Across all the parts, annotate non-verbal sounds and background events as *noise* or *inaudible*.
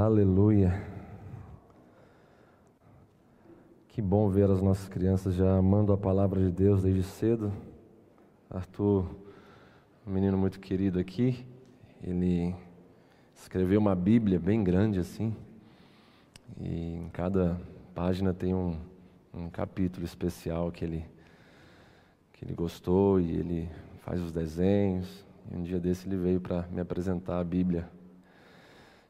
Aleluia. Que bom ver as nossas crianças já amando a palavra de Deus desde cedo. Arthur, um menino muito querido aqui, ele escreveu uma Bíblia bem grande assim, e em cada página tem um, um capítulo especial que ele, que ele gostou e ele faz os desenhos. E um dia desse ele veio para me apresentar a Bíblia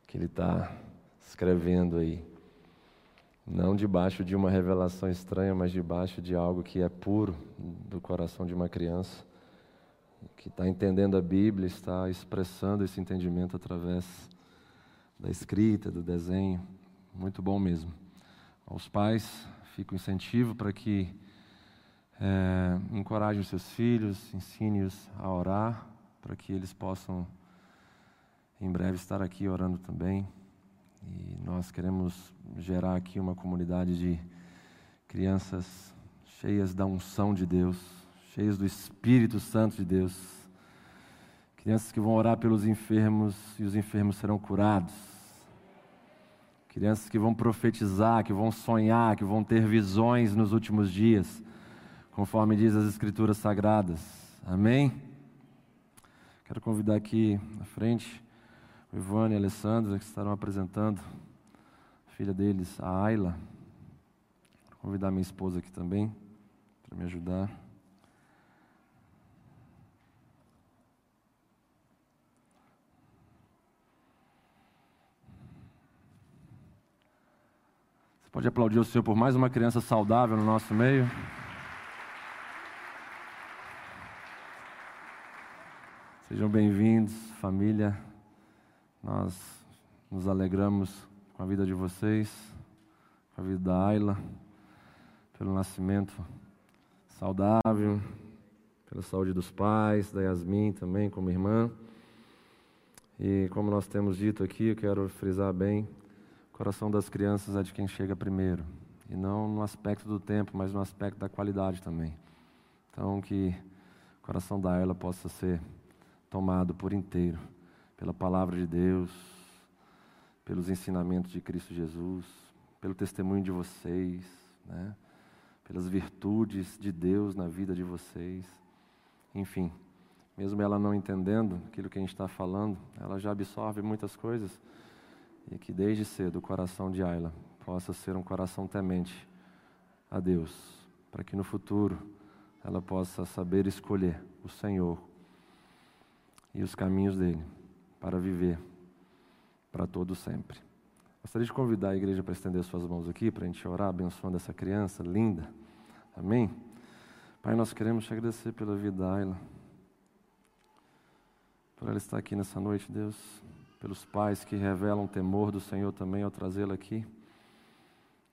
que ele está escrevendo aí. Não debaixo de uma revelação estranha, mas debaixo de algo que é puro do coração de uma criança, que está entendendo a Bíblia, está expressando esse entendimento através da escrita, do desenho. Muito bom mesmo. Aos pais, fica o incentivo para que é, encorajem os seus filhos, ensine-os a orar, para que eles possam em breve estar aqui orando também. E nós queremos gerar aqui uma comunidade de crianças cheias da unção de Deus, cheias do Espírito Santo de Deus. Crianças que vão orar pelos enfermos e os enfermos serão curados. Crianças que vão profetizar, que vão sonhar, que vão ter visões nos últimos dias, conforme diz as Escrituras Sagradas. Amém? Quero convidar aqui na frente o e a Alessandra, que estarão apresentando a filha deles, a Ayla. Vou convidar minha esposa aqui também, para me ajudar. Você pode aplaudir o Senhor por mais uma criança saudável no nosso meio? Sejam bem-vindos, família. Nós nos alegramos com a vida de vocês, com a vida da Ayla, pelo nascimento saudável, pela saúde dos pais, da Yasmin também, como irmã. E como nós temos dito aqui, eu quero frisar bem: o coração das crianças é de quem chega primeiro. E não no aspecto do tempo, mas no aspecto da qualidade também. Então, que o coração da Ayla possa ser tomado por inteiro pela palavra de Deus, pelos ensinamentos de Cristo Jesus, pelo testemunho de vocês, né? pelas virtudes de Deus na vida de vocês. Enfim, mesmo ela não entendendo aquilo que a gente está falando, ela já absorve muitas coisas e que desde cedo o coração de Ayla possa ser um coração temente a Deus, para que no futuro ela possa saber escolher o Senhor e os caminhos dele para viver para todo sempre. Gostaria de convidar a igreja para estender suas mãos aqui, para a gente orar, abençoando essa criança linda. Amém? Pai, nós queremos te agradecer pela vida da Ayla, por ela estar aqui nessa noite, Deus, pelos pais que revelam o temor do Senhor também ao trazê-la aqui.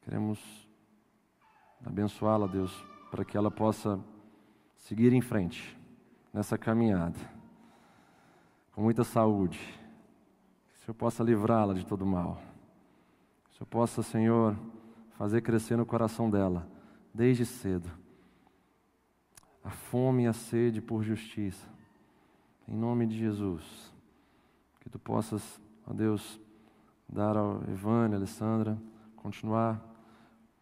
Queremos abençoá-la, Deus, para que ela possa seguir em frente nessa caminhada com muita saúde. Que o Senhor possa livrá-la de todo mal. Que o Senhor possa, Senhor, fazer crescer no coração dela, desde cedo, a fome e a sede por justiça. Em nome de Jesus. Que tu possas, ó Deus, dar ao Evânia, Alessandra, continuar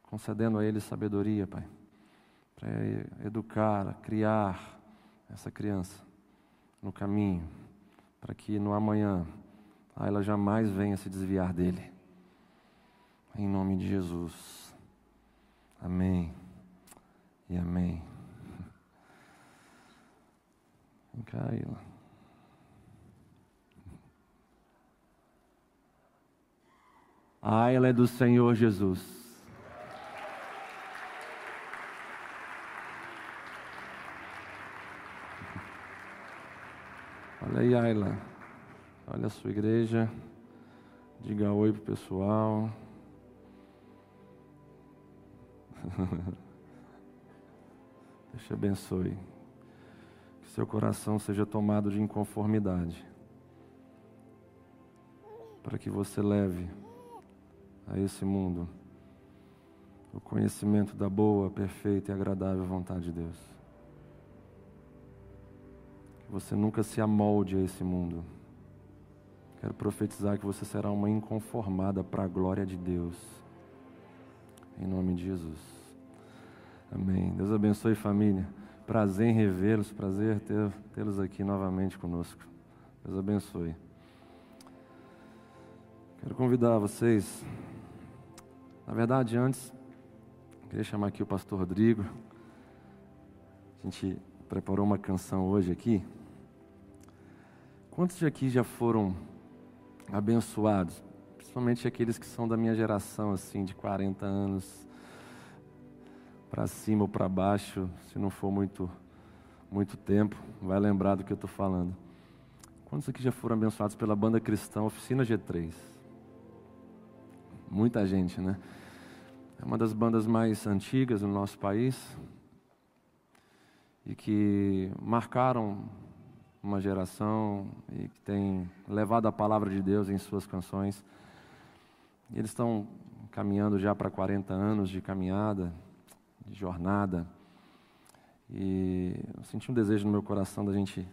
concedendo a eles sabedoria, Pai, para educar, criar essa criança no caminho para que no amanhã ela jamais venha se desviar dele. Em nome de Jesus. Amém. E amém. *laughs* Vem cá, Ayla. A Ayla é do Senhor Jesus. Olha aí, Ayla. Olha a sua igreja. Diga oi pro pessoal. *laughs* Deus te abençoe. Que seu coração seja tomado de inconformidade. Para que você leve a esse mundo o conhecimento da boa, perfeita e agradável vontade de Deus você nunca se amolde a esse mundo. Quero profetizar que você será uma inconformada para a glória de Deus. Em nome de Jesus. Amém. Deus abençoe família. Prazer em revê-los, prazer tê-los aqui novamente conosco. Deus abençoe. Quero convidar vocês. Na verdade, antes, queria chamar aqui o pastor Rodrigo. A gente preparou uma canção hoje aqui. Quantos de aqui já foram abençoados? Principalmente aqueles que são da minha geração, assim, de 40 anos para cima ou para baixo, se não for muito, muito tempo, vai lembrar do que eu estou falando. Quantos aqui já foram abençoados pela banda cristã Oficina G3? Muita gente, né? É uma das bandas mais antigas no nosso país e que marcaram uma geração e que tem levado a palavra de Deus em suas canções. Eles estão caminhando já para 40 anos de caminhada, de jornada. E eu senti um desejo no meu coração da gente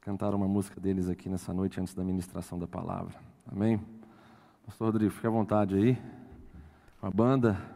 cantar uma música deles aqui nessa noite antes da ministração da palavra. Amém? Pastor Rodrigo, fique à vontade aí. Com a banda.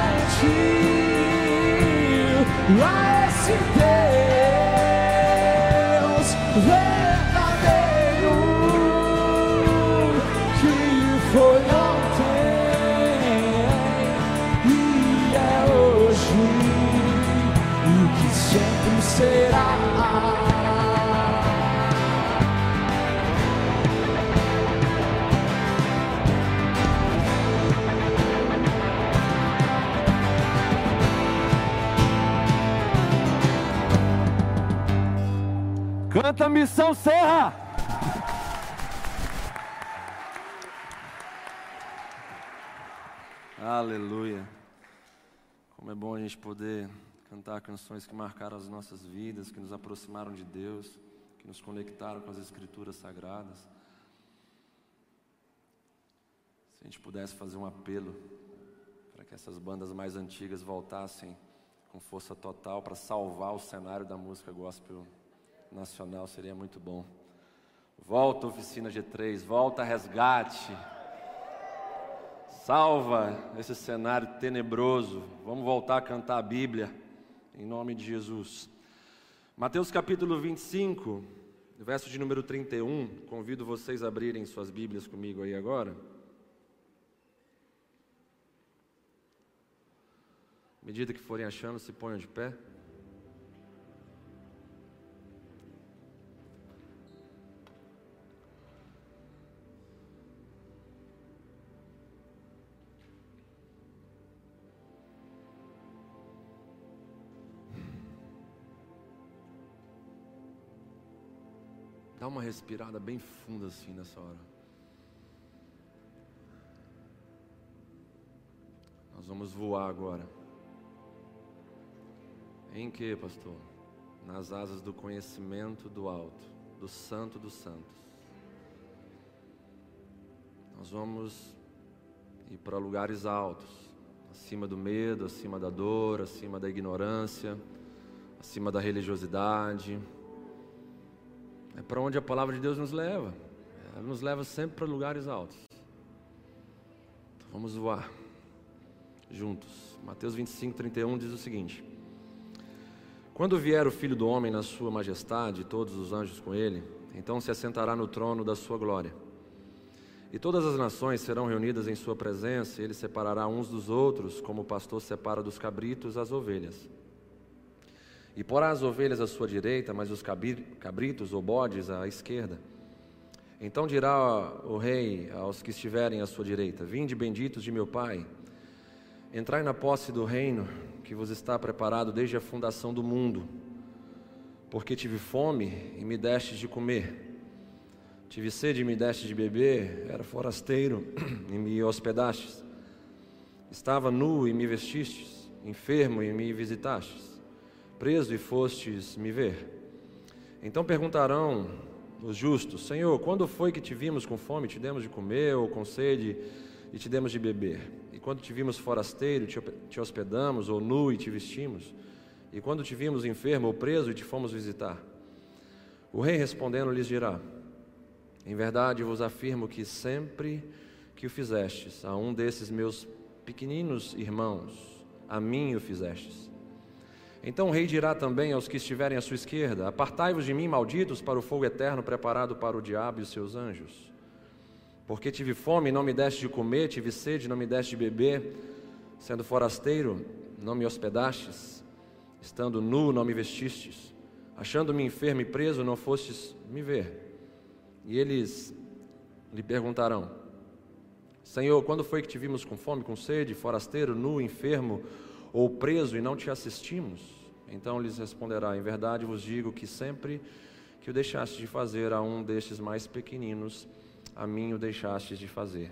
Missão Serra. Aleluia. Como é bom a gente poder cantar canções que marcaram as nossas vidas, que nos aproximaram de Deus, que nos conectaram com as Escrituras Sagradas. Se a gente pudesse fazer um apelo para que essas bandas mais antigas voltassem com força total para salvar o cenário da música gospel nacional, seria muito bom. Volta Oficina G3, volta Resgate. Salva esse cenário tenebroso. Vamos voltar a cantar a Bíblia em nome de Jesus. Mateus capítulo 25, verso de número 31. Convido vocês a abrirem suas Bíblias comigo aí agora. À medida que forem achando, se ponham de pé. Dá uma respirada bem funda assim nessa hora. Nós vamos voar agora. Em que, pastor? Nas asas do conhecimento do alto, do santo dos santos. Nós vamos ir para lugares altos, acima do medo, acima da dor, acima da ignorância, acima da religiosidade é para onde a palavra de Deus nos leva. Ela nos leva sempre para lugares altos. Então vamos voar juntos. Mateus 25, 31 diz o seguinte: Quando vier o filho do homem na sua majestade e todos os anjos com ele, então se assentará no trono da sua glória. E todas as nações serão reunidas em sua presença, e ele separará uns dos outros, como o pastor separa dos cabritos as ovelhas. E porá as ovelhas à sua direita, mas os cabritos ou bodes à esquerda. Então dirá o rei aos que estiverem à sua direita: Vinde benditos de meu Pai, entrai na posse do reino que vos está preparado desde a fundação do mundo. Porque tive fome e me destes de comer, tive sede e me destes de beber, era forasteiro *clears throat* e me hospedastes, estava nu e me vestistes, enfermo e me visitastes preso e fostes me ver. Então perguntarão os justos: Senhor, quando foi que te vimos com fome, te demos de comer, ou com sede e te demos de beber? E quando te vimos forasteiro, te hospedamos, ou nu e te vestimos? E quando te vimos enfermo ou preso e te fomos visitar? O rei respondendo lhes dirá: Em verdade vos afirmo que sempre que o fizestes a um desses meus pequeninos irmãos, a mim o fizestes. Então o rei dirá também aos que estiverem à sua esquerda: Apartai-vos de mim, malditos, para o fogo eterno preparado para o diabo e os seus anjos. Porque tive fome e não me deste de comer, tive sede e não me deste de beber, sendo forasteiro, não me hospedastes, estando nu, não me vestistes, achando-me enfermo e preso, não fostes me ver. E eles lhe perguntarão: Senhor, quando foi que te vimos com fome, com sede, forasteiro, nu, enfermo, ou preso e não te assistimos? Então lhes responderá: Em verdade vos digo que sempre que o deixaste de fazer a um destes mais pequeninos, a mim o deixastes de fazer.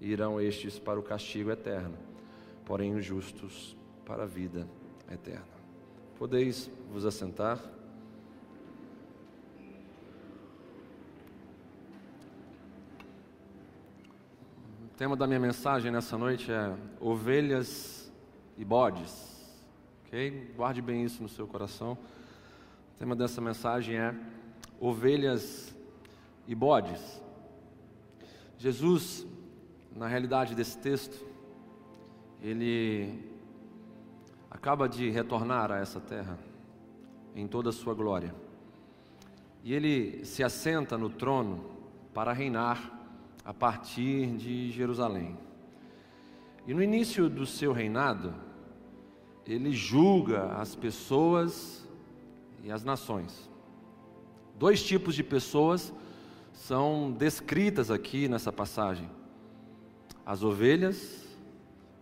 Irão estes para o castigo eterno, porém os justos para a vida eterna. Podeis vos assentar. O tema da minha mensagem nessa noite é ovelhas e bodes. Ok? Guarde bem isso no seu coração. O tema dessa mensagem é ovelhas e bodes. Jesus, na realidade desse texto, ele acaba de retornar a essa terra em toda a sua glória. E ele se assenta no trono para reinar a partir de Jerusalém. E no início do seu reinado, ele julga as pessoas e as nações. Dois tipos de pessoas são descritas aqui nessa passagem: as ovelhas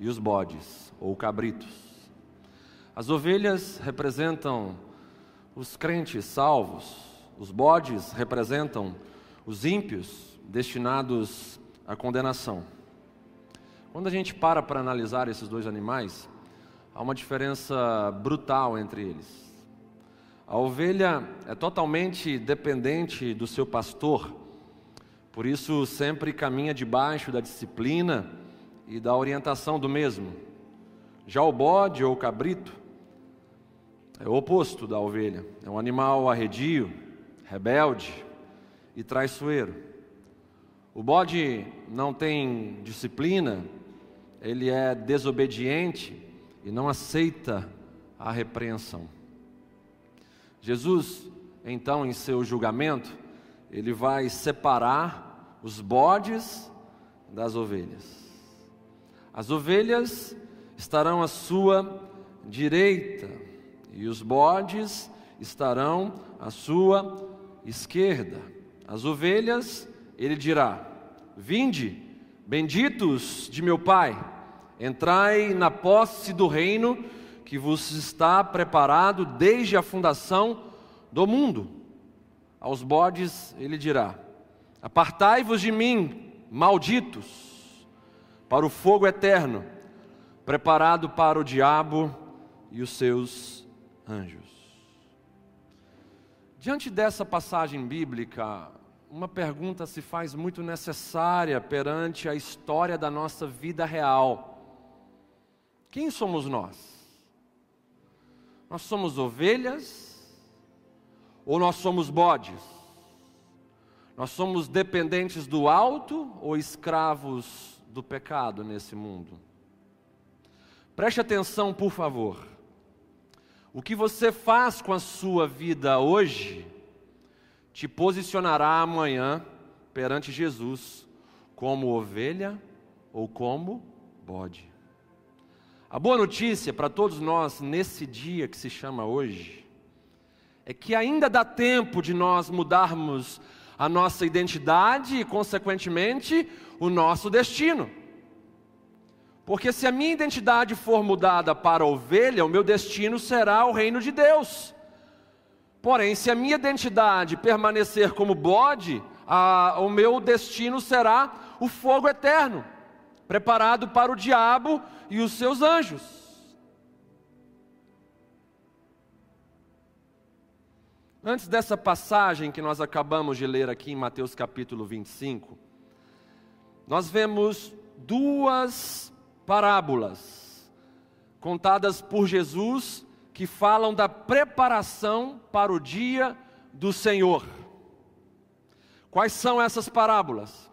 e os bodes, ou cabritos. As ovelhas representam os crentes salvos, os bodes representam os ímpios destinados à condenação. Quando a gente para para analisar esses dois animais, há uma diferença brutal entre eles. A ovelha é totalmente dependente do seu pastor, por isso sempre caminha debaixo da disciplina e da orientação do mesmo. Já o bode ou o cabrito é o oposto da ovelha, é um animal arredio, rebelde e traiçoeiro. O bode não tem disciplina, ele é desobediente e não aceita a repreensão. Jesus, então, em seu julgamento, ele vai separar os bodes das ovelhas. As ovelhas estarão à sua direita e os bodes estarão à sua esquerda. As ovelhas, ele dirá: Vinde, benditos de meu Pai, entrai na posse do reino que vos está preparado desde a fundação do mundo. Aos bodes ele dirá: Apartai-vos de mim, malditos, para o fogo eterno, preparado para o diabo e os seus anjos. Diante dessa passagem bíblica, uma pergunta se faz muito necessária perante a história da nossa vida real: Quem somos nós? Nós somos ovelhas ou nós somos bodes? Nós somos dependentes do alto ou escravos do pecado nesse mundo? Preste atenção, por favor. O que você faz com a sua vida hoje te posicionará amanhã perante Jesus como ovelha ou como bode. A boa notícia para todos nós nesse dia que se chama hoje é que ainda dá tempo de nós mudarmos a nossa identidade e, consequentemente, o nosso destino. Porque se a minha identidade for mudada para ovelha, o meu destino será o reino de Deus. Porém, se a minha identidade permanecer como bode, a, o meu destino será o fogo eterno preparado para o diabo e os seus anjos. Antes dessa passagem que nós acabamos de ler aqui em Mateus capítulo 25, nós vemos duas parábolas contadas por Jesus que falam da preparação para o dia do Senhor. Quais são essas parábolas?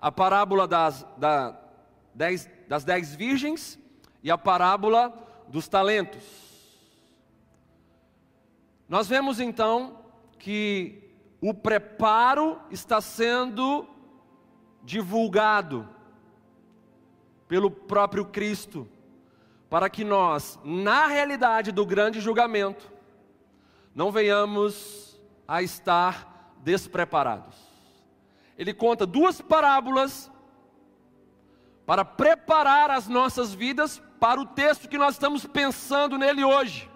A parábola das, da, dez, das dez virgens e a parábola dos talentos. Nós vemos então que o preparo está sendo divulgado pelo próprio Cristo, para que nós, na realidade do grande julgamento, não venhamos a estar despreparados. Ele conta duas parábolas para preparar as nossas vidas para o texto que nós estamos pensando nele hoje.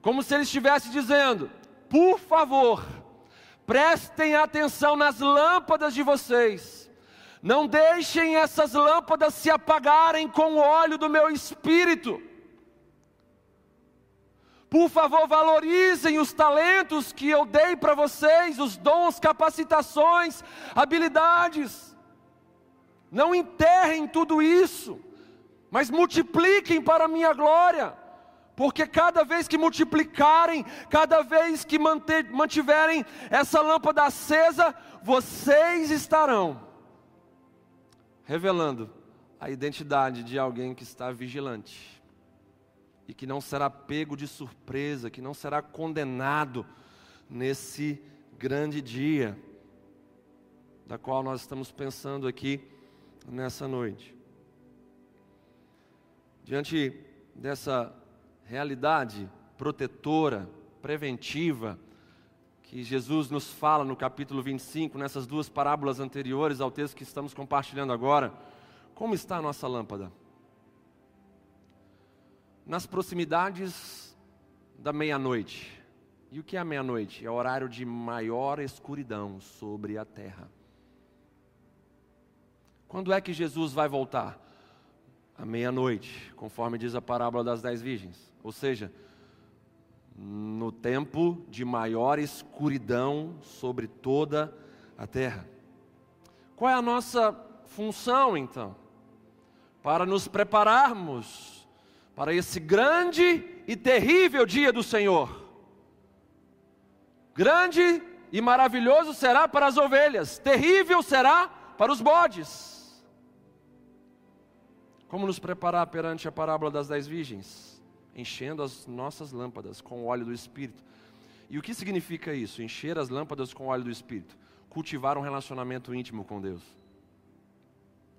Como se ele estivesse dizendo: por favor, prestem atenção nas lâmpadas de vocês, não deixem essas lâmpadas se apagarem com o óleo do meu espírito. Por favor, valorizem os talentos que eu dei para vocês, os dons, capacitações, habilidades. Não enterrem tudo isso, mas multipliquem para a minha glória, porque cada vez que multiplicarem, cada vez que manter, mantiverem essa lâmpada acesa, vocês estarão revelando a identidade de alguém que está vigilante e que não será pego de surpresa, que não será condenado nesse grande dia, da qual nós estamos pensando aqui nessa noite. Diante dessa realidade protetora, preventiva, que Jesus nos fala no capítulo 25, nessas duas parábolas anteriores ao texto que estamos compartilhando agora, como está a nossa lâmpada? Nas proximidades da meia-noite. E o que é a meia-noite? É o horário de maior escuridão sobre a terra. Quando é que Jesus vai voltar? à meia-noite, conforme diz a parábola das dez virgens. Ou seja, no tempo de maior escuridão sobre toda a terra. Qual é a nossa função então? Para nos prepararmos para esse grande e terrível dia do Senhor. Grande e maravilhoso será para as ovelhas, terrível será para os bodes. Como nos preparar perante a parábola das dez virgens? Enchendo as nossas lâmpadas com o óleo do Espírito. E o que significa isso? Encher as lâmpadas com o óleo do Espírito cultivar um relacionamento íntimo com Deus.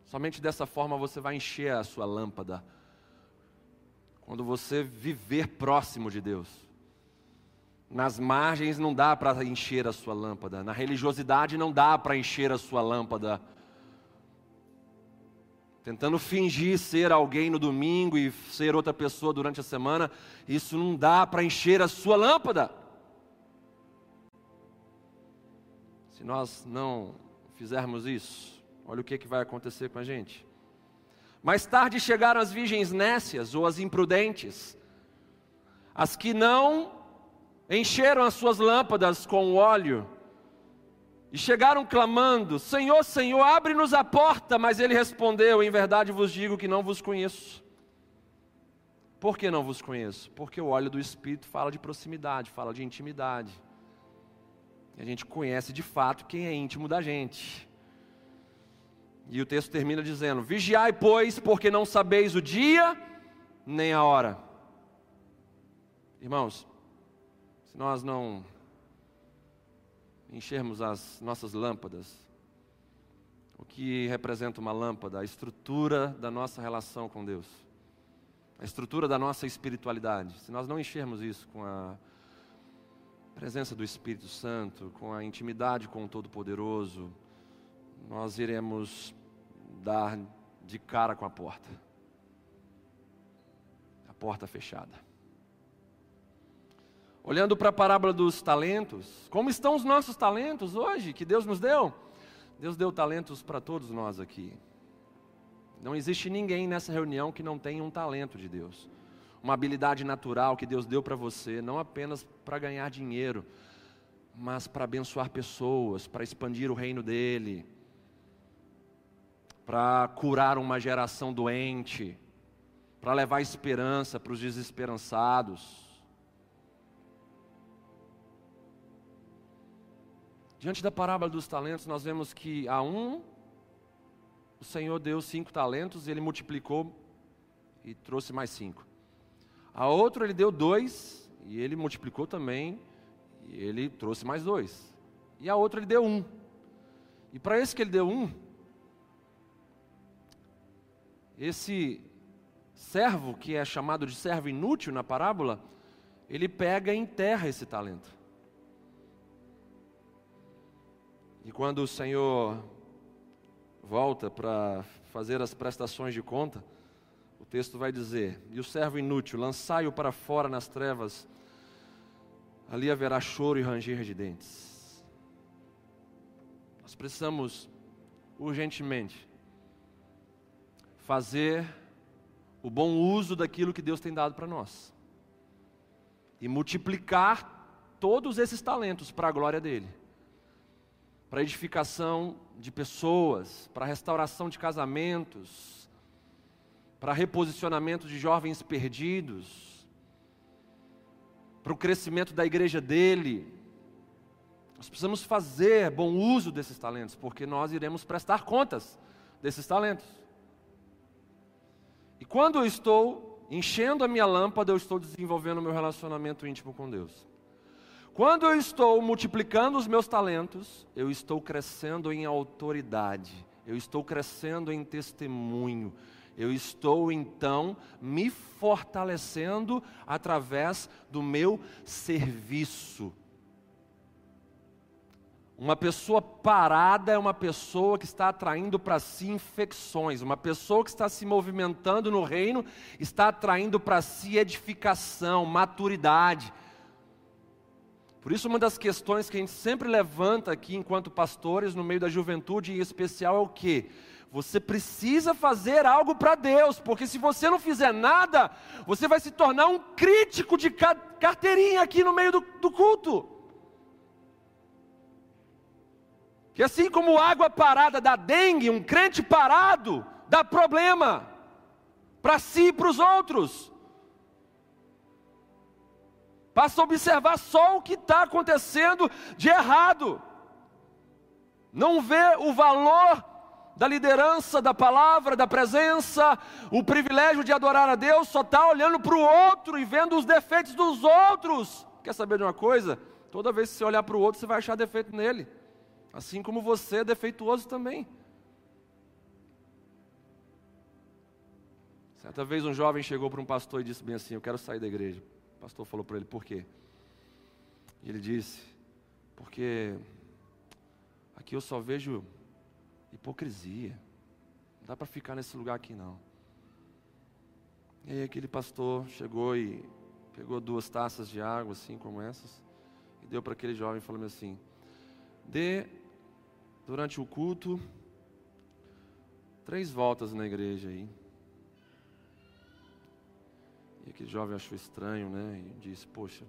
Somente dessa forma você vai encher a sua lâmpada. Quando você viver próximo de Deus. Nas margens não dá para encher a sua lâmpada, na religiosidade não dá para encher a sua lâmpada. Tentando fingir ser alguém no domingo e ser outra pessoa durante a semana, isso não dá para encher a sua lâmpada. Se nós não fizermos isso, olha o que, que vai acontecer com a gente. Mais tarde chegaram as virgens nécias ou as imprudentes, as que não encheram as suas lâmpadas com óleo e chegaram clamando: Senhor, Senhor, abre-nos a porta. Mas ele respondeu: Em verdade vos digo que não vos conheço. Por que não vos conheço? Porque o óleo do Espírito fala de proximidade, fala de intimidade. E a gente conhece de fato quem é íntimo da gente. E o texto termina dizendo: Vigiai, pois, porque não sabeis o dia nem a hora. Irmãos, se nós não enchermos as nossas lâmpadas, o que representa uma lâmpada? A estrutura da nossa relação com Deus, a estrutura da nossa espiritualidade. Se nós não enchermos isso com a presença do Espírito Santo, com a intimidade com o Todo-Poderoso, nós iremos dar de cara com a porta. A porta fechada. Olhando para a parábola dos talentos, como estão os nossos talentos hoje que Deus nos deu? Deus deu talentos para todos nós aqui. Não existe ninguém nessa reunião que não tenha um talento de Deus uma habilidade natural que Deus deu para você, não apenas para ganhar dinheiro, mas para abençoar pessoas, para expandir o reino dele, para curar uma geração doente, para levar esperança para os desesperançados. Diante da parábola dos talentos, nós vemos que a um, o Senhor deu cinco talentos, e ele multiplicou e trouxe mais cinco. A outro ele deu dois, e ele multiplicou também, e ele trouxe mais dois. E a outro ele deu um. E para esse que ele deu um, esse servo, que é chamado de servo inútil na parábola, ele pega e enterra esse talento. E quando o Senhor volta para fazer as prestações de conta, texto vai dizer: E o servo inútil, lançai-o para fora nas trevas, ali haverá choro e ranger de dentes. Nós precisamos urgentemente fazer o bom uso daquilo que Deus tem dado para nós e multiplicar todos esses talentos para a glória dele para edificação de pessoas, para restauração de casamentos, para reposicionamento de jovens perdidos, para o crescimento da igreja dele. Nós precisamos fazer bom uso desses talentos, porque nós iremos prestar contas desses talentos. E quando eu estou enchendo a minha lâmpada, eu estou desenvolvendo o meu relacionamento íntimo com Deus. Quando eu estou multiplicando os meus talentos, eu estou crescendo em autoridade, eu estou crescendo em testemunho, eu estou então me fortalecendo através do meu serviço. Uma pessoa parada é uma pessoa que está atraindo para si infecções. Uma pessoa que está se movimentando no reino está atraindo para si edificação, maturidade. Por isso, uma das questões que a gente sempre levanta aqui enquanto pastores no meio da juventude em especial é o que? Você precisa fazer algo para Deus, porque se você não fizer nada, você vai se tornar um crítico de carteirinha aqui no meio do, do culto. Que assim como água parada dá dengue, um crente parado dá problema para si e para os outros. Passa a observar só o que está acontecendo de errado. Não vê o valor da liderança, da palavra, da presença, o privilégio de adorar a Deus, só está olhando para o outro e vendo os defeitos dos outros. Quer saber de uma coisa? Toda vez que você olhar para o outro, você vai achar defeito nele. Assim como você é defeituoso também. Certa vez um jovem chegou para um pastor e disse bem assim: Eu quero sair da igreja. O pastor falou para ele: Por quê? E ele disse: Porque aqui eu só vejo hipocrisia. Não dá para ficar nesse lugar aqui não. E aí aquele pastor chegou e pegou duas taças de água, assim como essas, e deu para aquele jovem falando assim: dê durante o culto três voltas na igreja aí. E aquele jovem achou estranho, né? E disse: Poxa,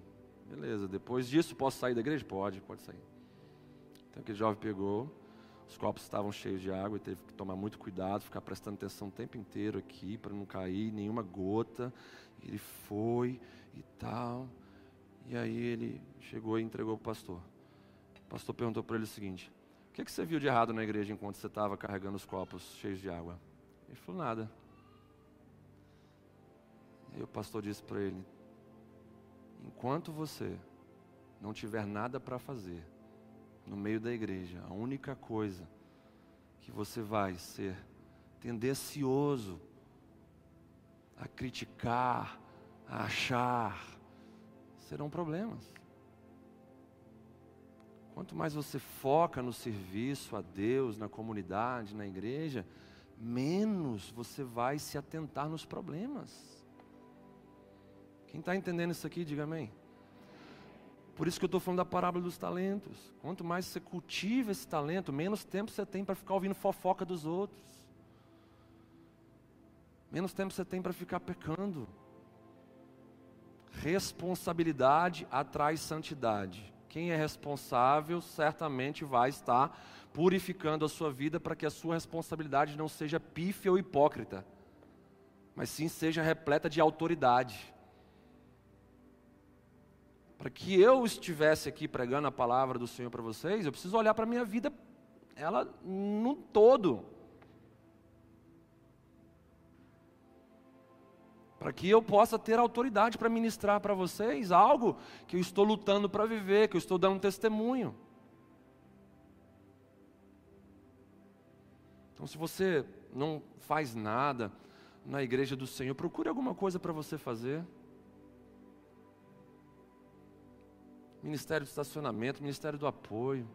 beleza, depois disso posso sair da igreja? Pode, pode sair. Então aquele jovem pegou, os copos estavam cheios de água e teve que tomar muito cuidado, ficar prestando atenção o tempo inteiro aqui para não cair nenhuma gota. Ele foi e tal. E aí ele chegou e entregou para o pastor. O pastor perguntou para ele o seguinte: O que, que você viu de errado na igreja enquanto você estava carregando os copos cheios de água? Ele falou: Nada. E o pastor disse para ele: Enquanto você não tiver nada para fazer, no meio da igreja, a única coisa que você vai ser tendencioso a criticar, a achar, serão problemas. Quanto mais você foca no serviço a Deus, na comunidade, na igreja, menos você vai se atentar nos problemas. Quem está entendendo isso aqui, diga amém. Por isso que eu estou falando da parábola dos talentos. Quanto mais você cultiva esse talento, menos tempo você tem para ficar ouvindo fofoca dos outros. Menos tempo você tem para ficar pecando. Responsabilidade atrai santidade. Quem é responsável certamente vai estar purificando a sua vida para que a sua responsabilidade não seja pífia ou hipócrita, mas sim seja repleta de autoridade para que eu estivesse aqui pregando a palavra do Senhor para vocês, eu preciso olhar para a minha vida, ela no todo. Para que eu possa ter autoridade para ministrar para vocês algo que eu estou lutando para viver, que eu estou dando testemunho. Então, se você não faz nada na igreja do Senhor, procure alguma coisa para você fazer. Ministério de estacionamento, ministério do apoio,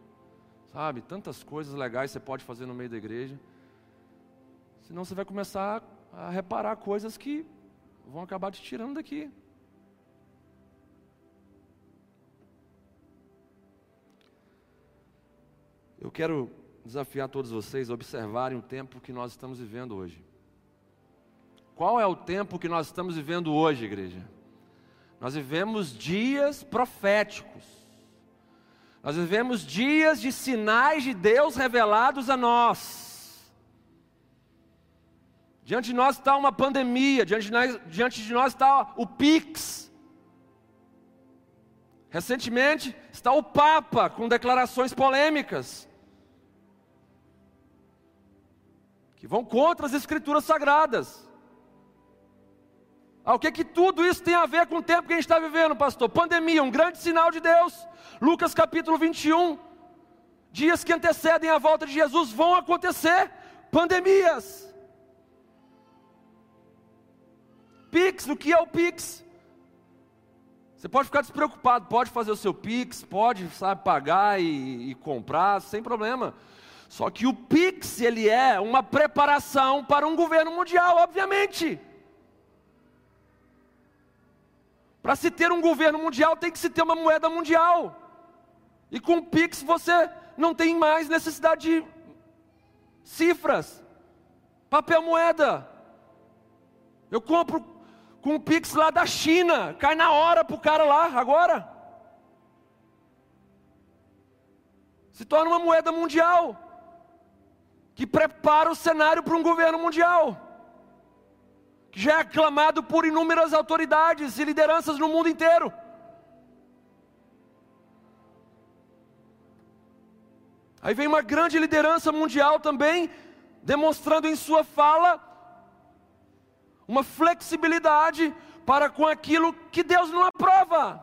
sabe? Tantas coisas legais você pode fazer no meio da igreja. Senão você vai começar a reparar coisas que vão acabar te tirando daqui. Eu quero desafiar todos vocês a observarem o tempo que nós estamos vivendo hoje. Qual é o tempo que nós estamos vivendo hoje, igreja? Nós vivemos dias proféticos. Nós vivemos dias de sinais de Deus revelados a nós. Diante de nós está uma pandemia, diante de nós, diante de nós está o Pix. Recentemente está o Papa com declarações polêmicas. Que vão contra as escrituras sagradas. O que que tudo isso tem a ver com o tempo que a gente está vivendo, pastor? Pandemia, um grande sinal de Deus. Lucas capítulo 21. Dias que antecedem a volta de Jesus vão acontecer. Pandemias. Pix, o que é o Pix? Você pode ficar despreocupado, pode fazer o seu Pix, pode, sabe, pagar e, e comprar, sem problema. Só que o Pix, ele é uma preparação para um governo mundial, obviamente. Para se ter um governo mundial, tem que se ter uma moeda mundial. E com o Pix você não tem mais necessidade de cifras. Papel moeda. Eu compro com um Pix lá da China, cai na hora para o cara lá, agora. Se torna uma moeda mundial, que prepara o cenário para um governo mundial, já é aclamado por inúmeras autoridades e lideranças no mundo inteiro. Aí vem uma grande liderança mundial também, demonstrando em sua fala uma flexibilidade para com aquilo que Deus não aprova.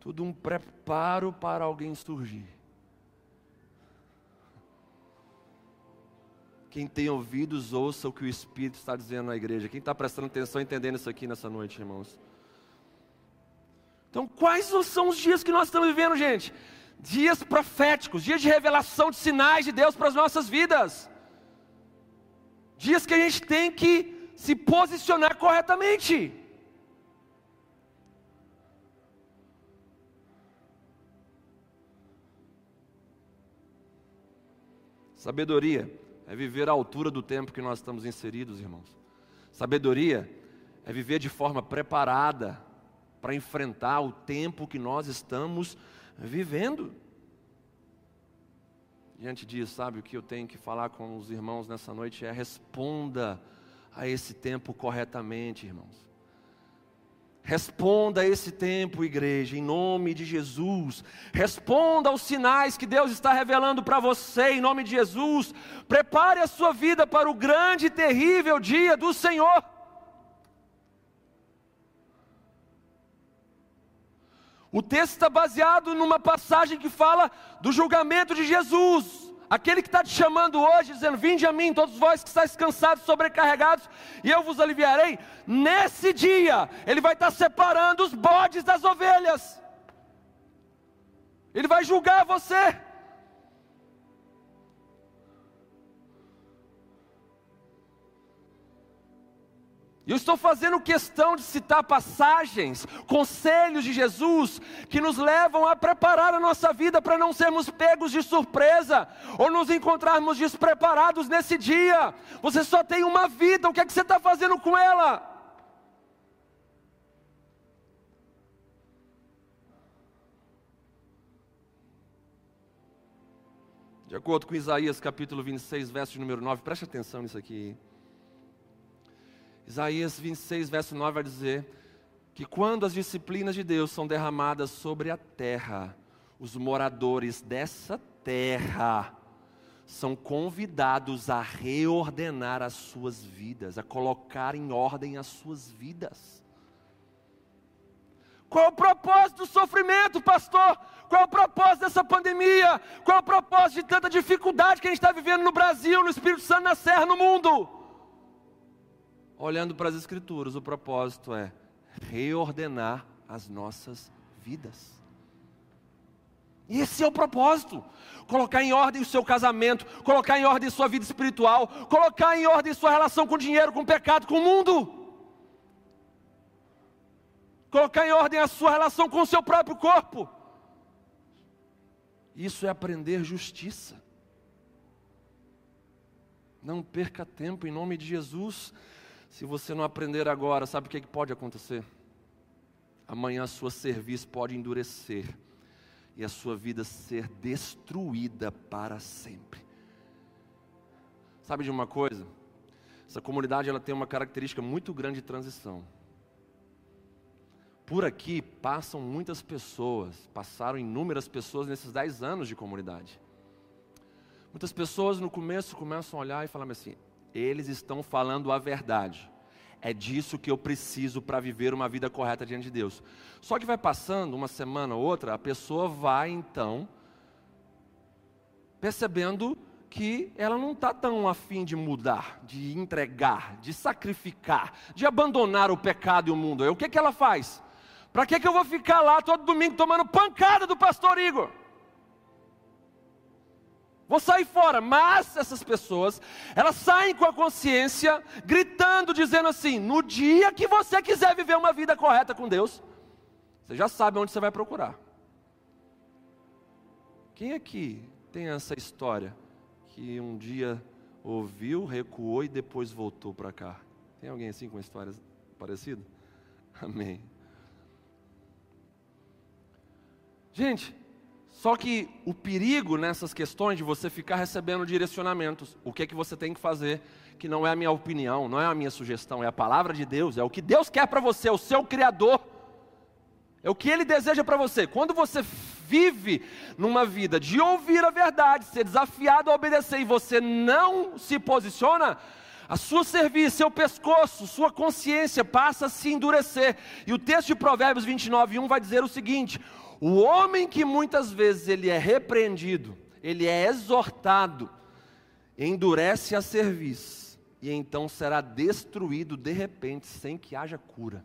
Tudo um preparo para alguém surgir. Quem tem ouvidos, ouça o que o Espírito está dizendo na igreja. Quem está prestando atenção, entendendo isso aqui nessa noite, irmãos. Então, quais são os dias que nós estamos vivendo, gente? Dias proféticos, dias de revelação de sinais de Deus para as nossas vidas. Dias que a gente tem que se posicionar corretamente. Sabedoria é viver à altura do tempo que nós estamos inseridos, irmãos. Sabedoria é viver de forma preparada para enfrentar o tempo que nós estamos vivendo. Diante disso, sabe o que eu tenho que falar com os irmãos nessa noite é responda a esse tempo corretamente, irmãos. Responda a esse tempo, igreja, em nome de Jesus. Responda aos sinais que Deus está revelando para você, em nome de Jesus. Prepare a sua vida para o grande e terrível dia do Senhor. O texto está baseado numa passagem que fala do julgamento de Jesus. Aquele que está te chamando hoje, dizendo: Vinde a mim, todos vós que estáis cansados, sobrecarregados, e eu vos aliviarei. Nesse dia, Ele vai estar separando os bodes das ovelhas. Ele vai julgar você. Eu estou fazendo questão de citar passagens, conselhos de Jesus, que nos levam a preparar a nossa vida para não sermos pegos de surpresa, ou nos encontrarmos despreparados nesse dia. Você só tem uma vida, o que é que você está fazendo com ela? De acordo com Isaías capítulo 26, verso número 9, preste atenção nisso aqui. Isaías 26, verso 9 vai dizer que quando as disciplinas de Deus são derramadas sobre a terra, os moradores dessa terra são convidados a reordenar as suas vidas, a colocar em ordem as suas vidas. Qual o propósito do sofrimento, pastor? Qual o propósito dessa pandemia? Qual o propósito de tanta dificuldade que a gente está vivendo no Brasil, no Espírito Santo, na Serra, no mundo? Olhando para as Escrituras, o propósito é reordenar as nossas vidas. E esse é o propósito. Colocar em ordem o seu casamento, colocar em ordem sua vida espiritual, colocar em ordem sua relação com o dinheiro, com o pecado, com o mundo. Colocar em ordem a sua relação com o seu próprio corpo. Isso é aprender justiça. Não perca tempo em nome de Jesus. Se você não aprender agora, sabe o que, é que pode acontecer? Amanhã a sua serviço pode endurecer e a sua vida ser destruída para sempre. Sabe de uma coisa? Essa comunidade ela tem uma característica muito grande de transição. Por aqui passam muitas pessoas, passaram inúmeras pessoas nesses dez anos de comunidade. Muitas pessoas no começo começam a olhar e falar assim: eles estão falando a verdade. É disso que eu preciso para viver uma vida correta diante de Deus. Só que vai passando uma semana ou outra, a pessoa vai então percebendo que ela não está tão afim de mudar, de entregar, de sacrificar, de abandonar o pecado e o mundo. Aí, o que, que ela faz? Para que, que eu vou ficar lá todo domingo tomando pancada do pastor Igor? Vou sair fora. Mas essas pessoas, elas saem com a consciência, gritando, dizendo assim: no dia que você quiser viver uma vida correta com Deus, você já sabe onde você vai procurar. Quem aqui tem essa história? que um dia ouviu, recuou e depois voltou para cá. Tem alguém assim com história parecida? Amém. Gente, só que o perigo nessas questões de você ficar recebendo direcionamentos, o que é que você tem que fazer, que não é a minha opinião, não é a minha sugestão, é a palavra de Deus, é o que Deus quer para você, é o seu Criador, é o que Ele deseja para você. Quando você vive numa vida de ouvir a verdade, ser desafiado a obedecer e você não se posiciona, a sua cerviz, seu pescoço, sua consciência passa a se endurecer. E o texto de Provérbios 29, 1 vai dizer o seguinte: o homem que muitas vezes ele é repreendido, ele é exortado, endurece a cerviz, e então será destruído de repente, sem que haja cura.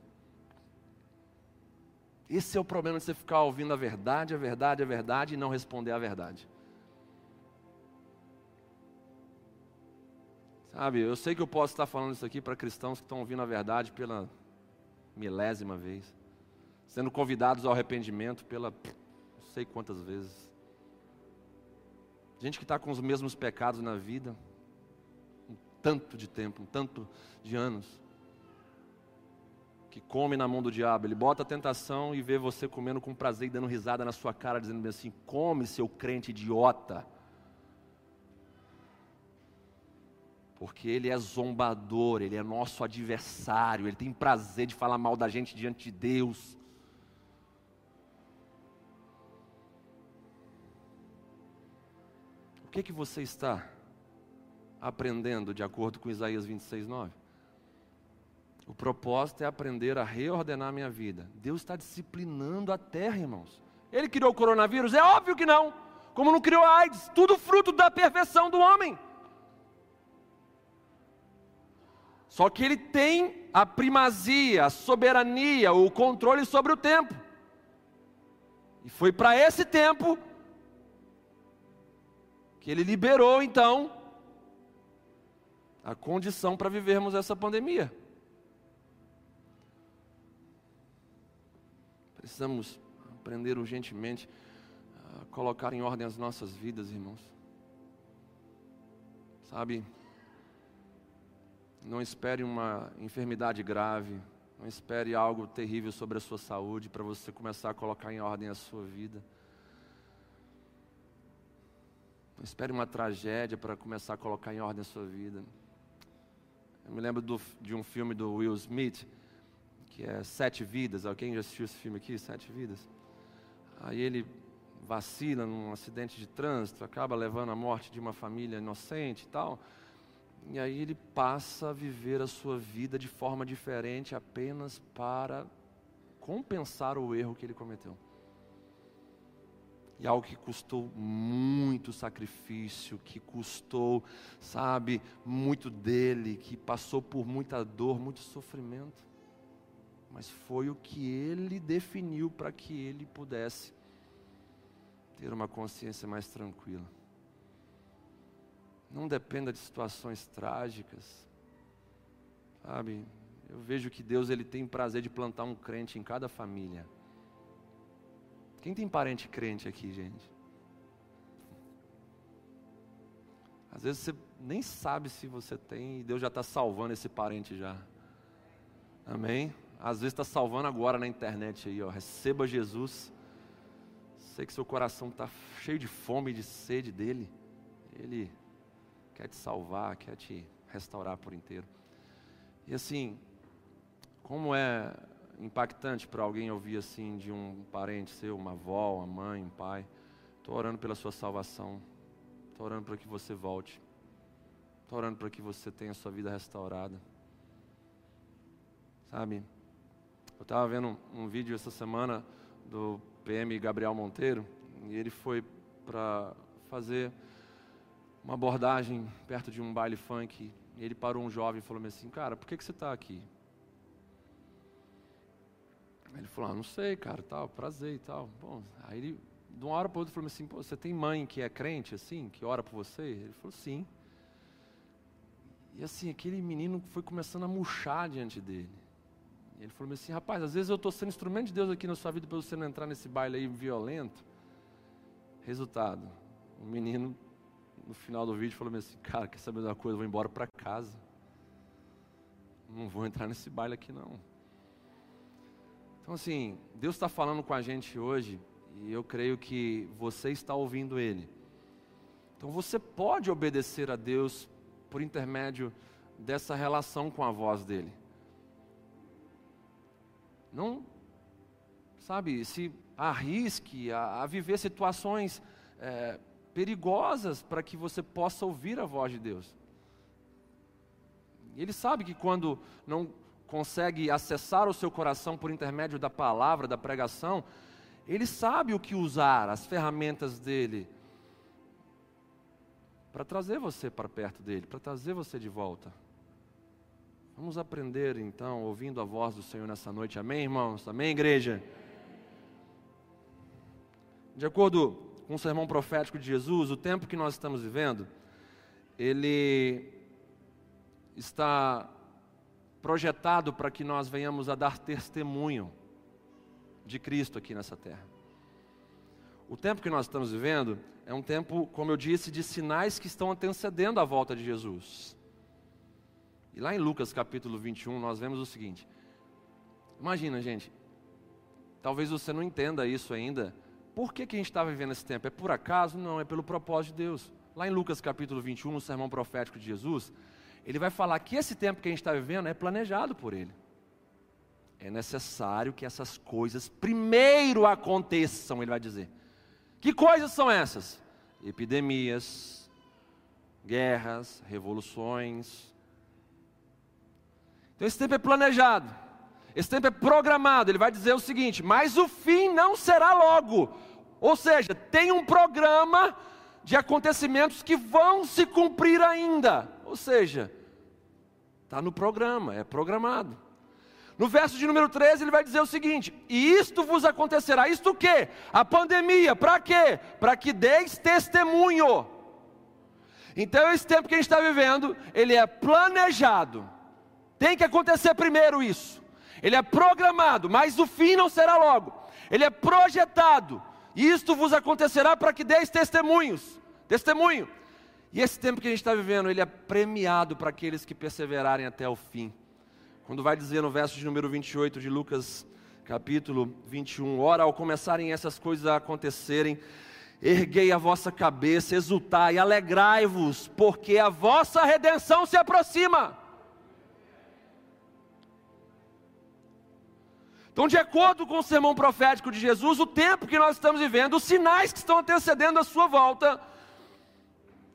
Esse é o problema de você ficar ouvindo a verdade, a verdade, a verdade e não responder a verdade. Sabe, eu sei que eu posso estar falando isso aqui para cristãos que estão ouvindo a verdade pela milésima vez, sendo convidados ao arrependimento pela não sei quantas vezes. Gente que está com os mesmos pecados na vida, um tanto de tempo, um tanto de anos, que come na mão do diabo, ele bota a tentação e vê você comendo com prazer e dando risada na sua cara, dizendo assim: come, seu crente idiota. porque ele é zombador, ele é nosso adversário, ele tem prazer de falar mal da gente diante de Deus. Que que você está aprendendo de acordo com Isaías 26, 9? O propósito é aprender a reordenar minha vida. Deus está disciplinando a terra, irmãos. Ele criou o coronavírus? É óbvio que não. Como não criou a AIDS? Tudo fruto da perversão do homem. Só que ele tem a primazia, a soberania, o controle sobre o tempo. E foi para esse tempo que ele liberou então a condição para vivermos essa pandemia. Precisamos aprender urgentemente a colocar em ordem as nossas vidas, irmãos. Sabe, não espere uma enfermidade grave, não espere algo terrível sobre a sua saúde para você começar a colocar em ordem a sua vida. Não espere uma tragédia para começar a colocar em ordem a sua vida. Eu me lembro do, de um filme do Will Smith, que é Sete Vidas. Alguém já assistiu esse filme aqui, Sete Vidas? Aí ele vacila num acidente de trânsito, acaba levando a morte de uma família inocente e tal. E aí ele passa a viver a sua vida de forma diferente apenas para compensar o erro que ele cometeu. E algo que custou muito sacrifício, que custou, sabe, muito dele, que passou por muita dor, muito sofrimento. Mas foi o que ele definiu para que ele pudesse ter uma consciência mais tranquila. Não dependa de situações trágicas. Sabe? Eu vejo que Deus ele tem prazer de plantar um crente em cada família. Quem tem parente crente aqui, gente? Às vezes você nem sabe se você tem e Deus já está salvando esse parente já. Amém? Às vezes está salvando agora na internet aí, ó. Receba Jesus. Sei que seu coração está cheio de fome e de sede dele. Ele quer te salvar, quer te restaurar por inteiro. E assim, como é impactante para alguém ouvir assim de um parente seu, uma avó, uma mãe, um pai. Estou orando pela sua salvação. Estou orando para que você volte. Estou orando para que você tenha a sua vida restaurada. Sabe? Eu estava vendo um vídeo essa semana do PM Gabriel Monteiro e ele foi para fazer uma abordagem perto de um baile funk. E ele parou um jovem e falou assim: Cara, por que, que você está aqui? Ele falou: Ah, não sei, cara, tal, prazer e tal. Bom, aí ele, de uma hora para outra, falou assim: você tem mãe que é crente, assim, que ora por você? Ele falou: Sim. E assim, aquele menino foi começando a murchar diante dele. Ele falou assim: Rapaz, às vezes eu estou sendo instrumento de Deus aqui na sua vida para você não entrar nesse baile aí violento. Resultado: o menino no final do vídeo falou assim, cara, quer saber de uma coisa? Eu vou embora para casa. Não vou entrar nesse baile aqui não. Então assim, Deus está falando com a gente hoje e eu creio que você está ouvindo Ele. Então você pode obedecer a Deus por intermédio dessa relação com a voz dele. Não, sabe, se arrisque a, a viver situações é, perigosas para que você possa ouvir a voz de Deus. Ele sabe que quando não consegue acessar o seu coração por intermédio da palavra, da pregação, ele sabe o que usar, as ferramentas dele, para trazer você para perto dele, para trazer você de volta. Vamos aprender então, ouvindo a voz do Senhor nessa noite, amém, irmãos? Amém, igreja? De acordo com o sermão profético de Jesus, o tempo que nós estamos vivendo, ele está projetado para que nós venhamos a dar testemunho de Cristo aqui nessa terra. O tempo que nós estamos vivendo é um tempo, como eu disse, de sinais que estão antecedendo a volta de Jesus. E lá em Lucas capítulo 21, nós vemos o seguinte: imagina, gente, talvez você não entenda isso ainda. Por que, que a gente está vivendo esse tempo? É por acaso? Não, é pelo propósito de Deus. Lá em Lucas capítulo 21, no sermão profético de Jesus, ele vai falar que esse tempo que a gente está vivendo é planejado por ele. É necessário que essas coisas primeiro aconteçam, ele vai dizer. Que coisas são essas? Epidemias, guerras, revoluções. Então esse tempo é planejado, esse tempo é programado. Ele vai dizer o seguinte: mas o fim não será logo. Ou seja, tem um programa de acontecimentos que vão se cumprir ainda. Ou seja, está no programa, é programado. No verso de número 13, ele vai dizer o seguinte: E isto vos acontecerá. Isto o quê? A pandemia. Para quê? Para que deis testemunho. Então, esse tempo que a gente está vivendo, ele é planejado. Tem que acontecer primeiro isso. Ele é programado, mas o fim não será logo. Ele é projetado. Isto vos acontecerá para que deis testemunhos. Testemunho. E esse tempo que a gente está vivendo, ele é premiado para aqueles que perseverarem até o fim. Quando vai dizer no verso de número 28 de Lucas, capítulo 21, ora, ao começarem essas coisas a acontecerem, erguei a vossa cabeça, exultai, alegrai-vos, porque a vossa redenção se aproxima. Então, de acordo com o sermão profético de Jesus, o tempo que nós estamos vivendo, os sinais que estão antecedendo a sua volta,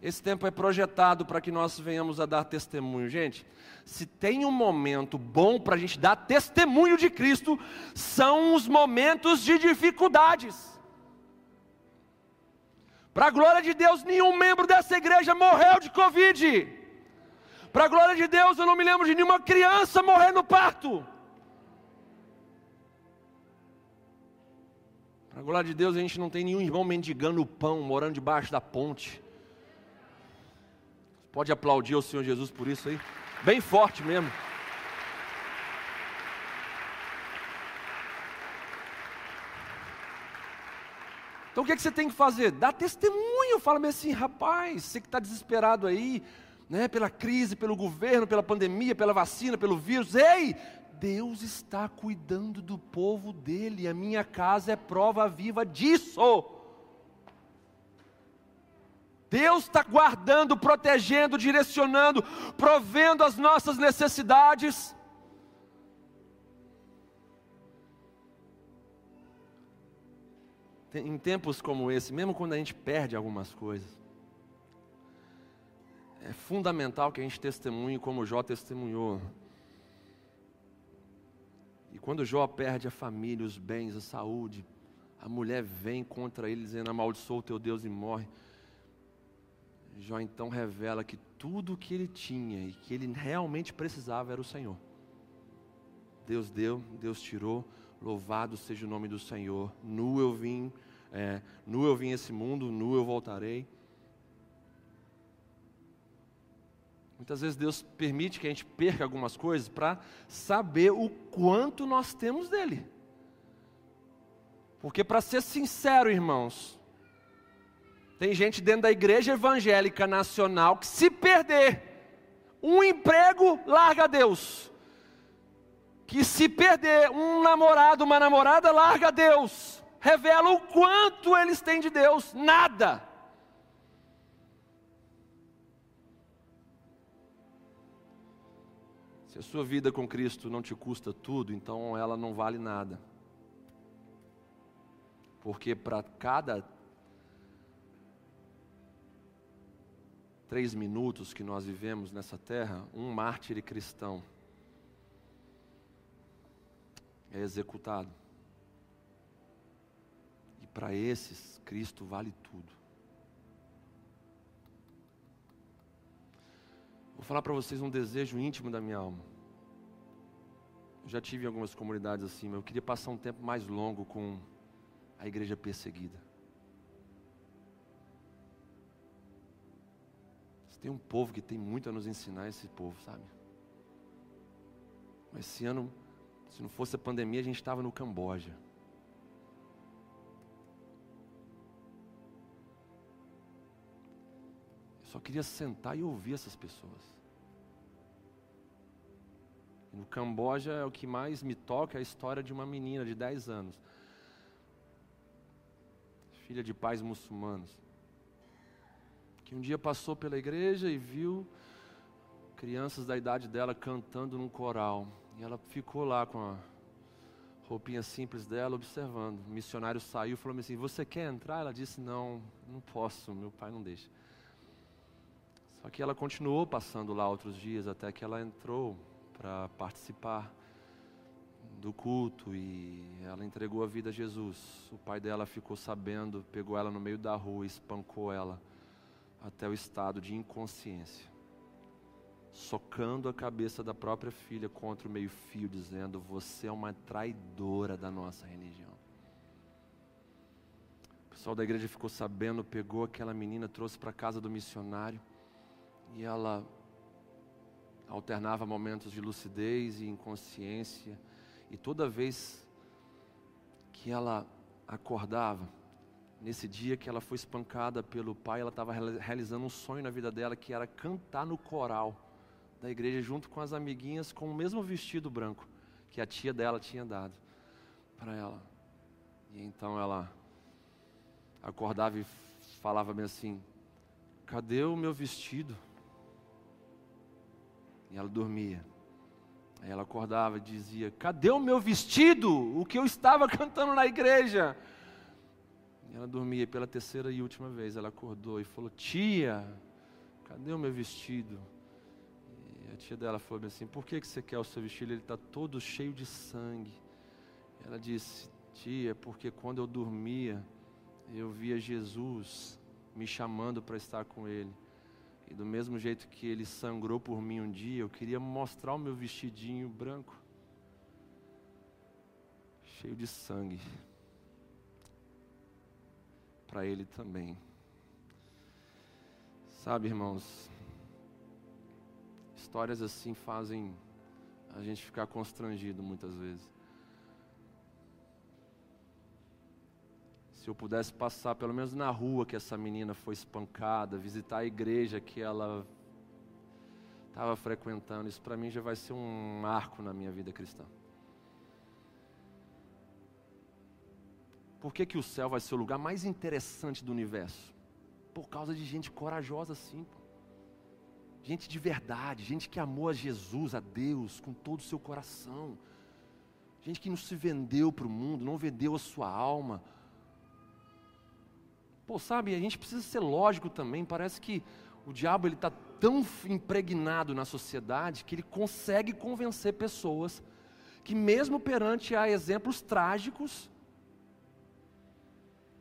esse tempo é projetado para que nós venhamos a dar testemunho. Gente, se tem um momento bom para a gente dar testemunho de Cristo, são os momentos de dificuldades. Para a glória de Deus, nenhum membro dessa igreja morreu de Covid. Para a glória de Deus, eu não me lembro de nenhuma criança morrer no parto. Para a glória de Deus, a gente não tem nenhum irmão mendigando o pão, morando debaixo da ponte. Pode aplaudir ao Senhor Jesus por isso aí? Bem forte mesmo. Então o que, é que você tem que fazer? Dá testemunho, fala-me assim, rapaz, você que está desesperado aí, né, pela crise, pelo governo, pela pandemia, pela vacina, pelo vírus, ei, Deus está cuidando do povo dele, a minha casa é prova viva disso. Deus está guardando, protegendo, direcionando, provendo as nossas necessidades. Em tempos como esse, mesmo quando a gente perde algumas coisas, é fundamental que a gente testemunhe como Jó testemunhou. E quando Jó perde a família, os bens, a saúde, a mulher vem contra ele dizendo: amaldiçoa o teu Deus e morre. Jó então revela que tudo o que ele tinha e que ele realmente precisava era o Senhor. Deus deu, Deus tirou, louvado seja o nome do Senhor. Nu eu vim, é, nu eu vim esse mundo, nu eu voltarei. Muitas vezes Deus permite que a gente perca algumas coisas para saber o quanto nós temos dele. Porque, para ser sincero, irmãos, Tem gente dentro da igreja evangélica nacional que, se perder um emprego, larga Deus. Que se perder um namorado, uma namorada, larga Deus. Revela o quanto eles têm de Deus. Nada. Se a sua vida com Cristo não te custa tudo, então ela não vale nada. Porque para cada três minutos que nós vivemos nessa terra, um mártir cristão é executado. E para esses, Cristo vale tudo. Vou falar para vocês um desejo íntimo da minha alma. Eu já tive em algumas comunidades assim, mas eu queria passar um tempo mais longo com a igreja perseguida. Tem um povo que tem muito a nos ensinar, esse povo, sabe? Mas esse ano, se não fosse a pandemia, a gente estava no Camboja. Só queria sentar e ouvir essas pessoas. No Camboja, o que mais me toca é a história de uma menina de 10 anos, filha de pais muçulmanos que um dia passou pela igreja e viu crianças da idade dela cantando num coral. E ela ficou lá com a roupinha simples dela, observando. O missionário saiu e falou assim: Você quer entrar? Ela disse: Não, não posso, meu pai não deixa. Só que ela continuou passando lá outros dias, até que ela entrou para participar do culto e ela entregou a vida a Jesus. O pai dela ficou sabendo, pegou ela no meio da rua, espancou ela até o estado de inconsciência, socando a cabeça da própria filha contra o meio-fio, dizendo: Você é uma traidora da nossa religião. O pessoal da igreja ficou sabendo, pegou aquela menina, trouxe para a casa do missionário e ela alternava momentos de lucidez e inconsciência, e toda vez que ela acordava, Nesse dia que ela foi espancada pelo pai, ela estava realizando um sonho na vida dela que era cantar no coral da igreja junto com as amiguinhas com o mesmo vestido branco que a tia dela tinha dado para ela. E então ela acordava e falava bem assim: Cadê o meu vestido? E ela dormia. Aí ela acordava e dizia: Cadê o meu vestido? O que eu estava *laughs* cantando na igreja. E ela dormia pela terceira e última vez. Ela acordou e falou: Tia, cadê o meu vestido? E a tia dela falou assim: Por que, que você quer o seu vestido? Ele está todo cheio de sangue. E ela disse: Tia, porque quando eu dormia, eu via Jesus me chamando para estar com Ele. E do mesmo jeito que Ele sangrou por mim um dia, eu queria mostrar o meu vestidinho branco, cheio de sangue para Ele também. Sabe, irmãos, histórias assim fazem a gente ficar constrangido muitas vezes. Se eu pudesse passar, pelo menos na rua que essa menina foi espancada, visitar a igreja que ela estava frequentando, isso para mim já vai ser um marco na minha vida cristã. Por que, que o céu vai ser o lugar mais interessante do universo? Por causa de gente corajosa. Pô. Gente de verdade, gente que amou a Jesus, a Deus, com todo o seu coração. Gente que não se vendeu para o mundo, não vendeu a sua alma. Pô, sabe, a gente precisa ser lógico também. Parece que o diabo ele está tão impregnado na sociedade que ele consegue convencer pessoas que mesmo perante a exemplos trágicos,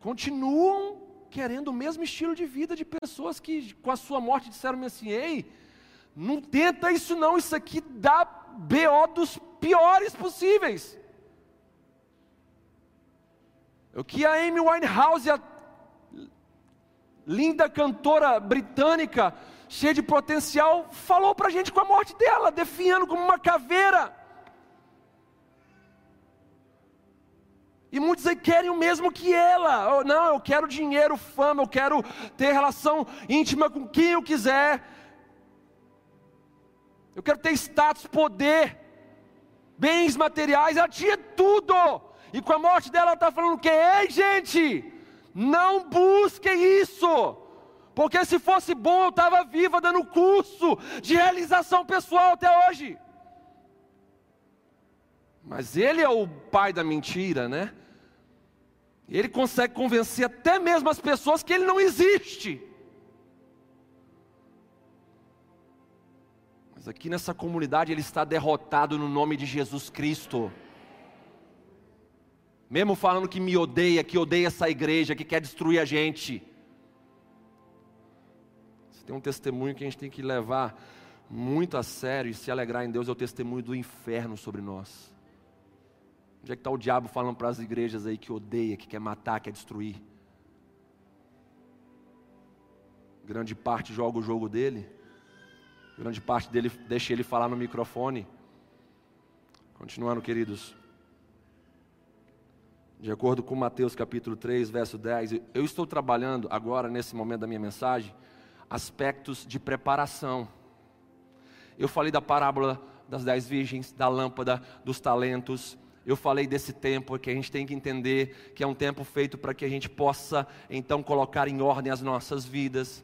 continuam querendo o mesmo estilo de vida de pessoas que com a sua morte disseram assim: ei, não tenta isso não, isso aqui dá BO dos piores possíveis. O que a Amy Winehouse, a linda cantora britânica, cheia de potencial, falou para a gente com a morte dela, definhando como uma caveira. E muitos aí querem o mesmo que ela. Não, eu quero dinheiro, fama, eu quero ter relação íntima com quem eu quiser. Eu quero ter status, poder, bens materiais. Ela tinha tudo. E com a morte dela, ela está falando o quê? Ei, gente, não busquem isso. Porque se fosse bom, eu estava viva dando curso de realização pessoal até hoje. Mas ele é o pai da mentira, né? Ele consegue convencer até mesmo as pessoas que ele não existe. Mas aqui nessa comunidade ele está derrotado no nome de Jesus Cristo. Mesmo falando que me odeia, que odeia essa igreja, que quer destruir a gente. Você tem um testemunho que a gente tem que levar muito a sério e se alegrar em Deus, é o testemunho do inferno sobre nós. Onde é que está o diabo falando para as igrejas aí que odeia, que quer matar, quer destruir? Grande parte joga o jogo dele. Grande parte dele deixa ele falar no microfone. Continuando, queridos. De acordo com Mateus capítulo 3, verso 10, eu estou trabalhando agora, nesse momento da minha mensagem, aspectos de preparação. Eu falei da parábola das dez virgens, da lâmpada, dos talentos, eu falei desse tempo que a gente tem que entender que é um tempo feito para que a gente possa então colocar em ordem as nossas vidas.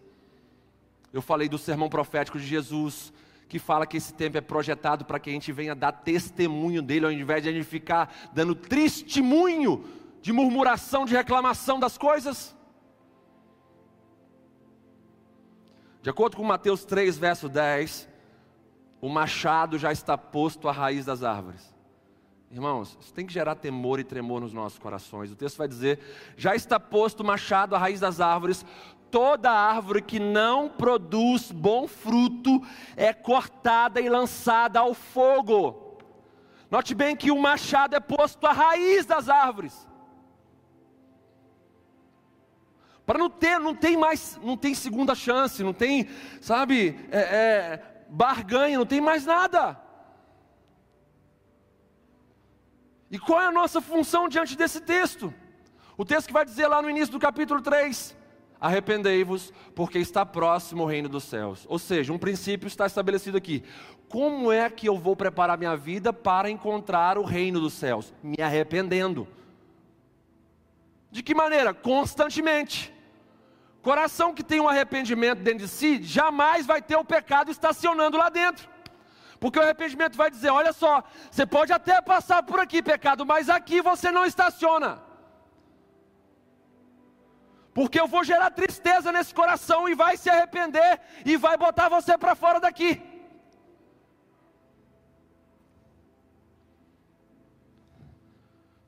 Eu falei do sermão profético de Jesus, que fala que esse tempo é projetado para que a gente venha dar testemunho dele, ao invés de a gente ficar dando testemunho de murmuração, de reclamação das coisas. De acordo com Mateus 3, verso 10, o machado já está posto à raiz das árvores. Irmãos, isso tem que gerar temor e tremor nos nossos corações. O texto vai dizer: já está posto o machado à raiz das árvores, toda árvore que não produz bom fruto é cortada e lançada ao fogo. Note bem que o machado é posto à raiz das árvores. Para não ter, não tem mais, não tem segunda chance, não tem, sabe, é, é, barganha, não tem mais nada. E qual é a nossa função diante desse texto? O texto que vai dizer lá no início do capítulo 3: Arrependei-vos, porque está próximo o reino dos céus. Ou seja, um princípio está estabelecido aqui. Como é que eu vou preparar minha vida para encontrar o reino dos céus? Me arrependendo. De que maneira? Constantemente. Coração que tem um arrependimento dentro de si, jamais vai ter o pecado estacionando lá dentro. Porque o arrependimento vai dizer: olha só, você pode até passar por aqui, pecado, mas aqui você não estaciona. Porque eu vou gerar tristeza nesse coração e vai se arrepender e vai botar você para fora daqui.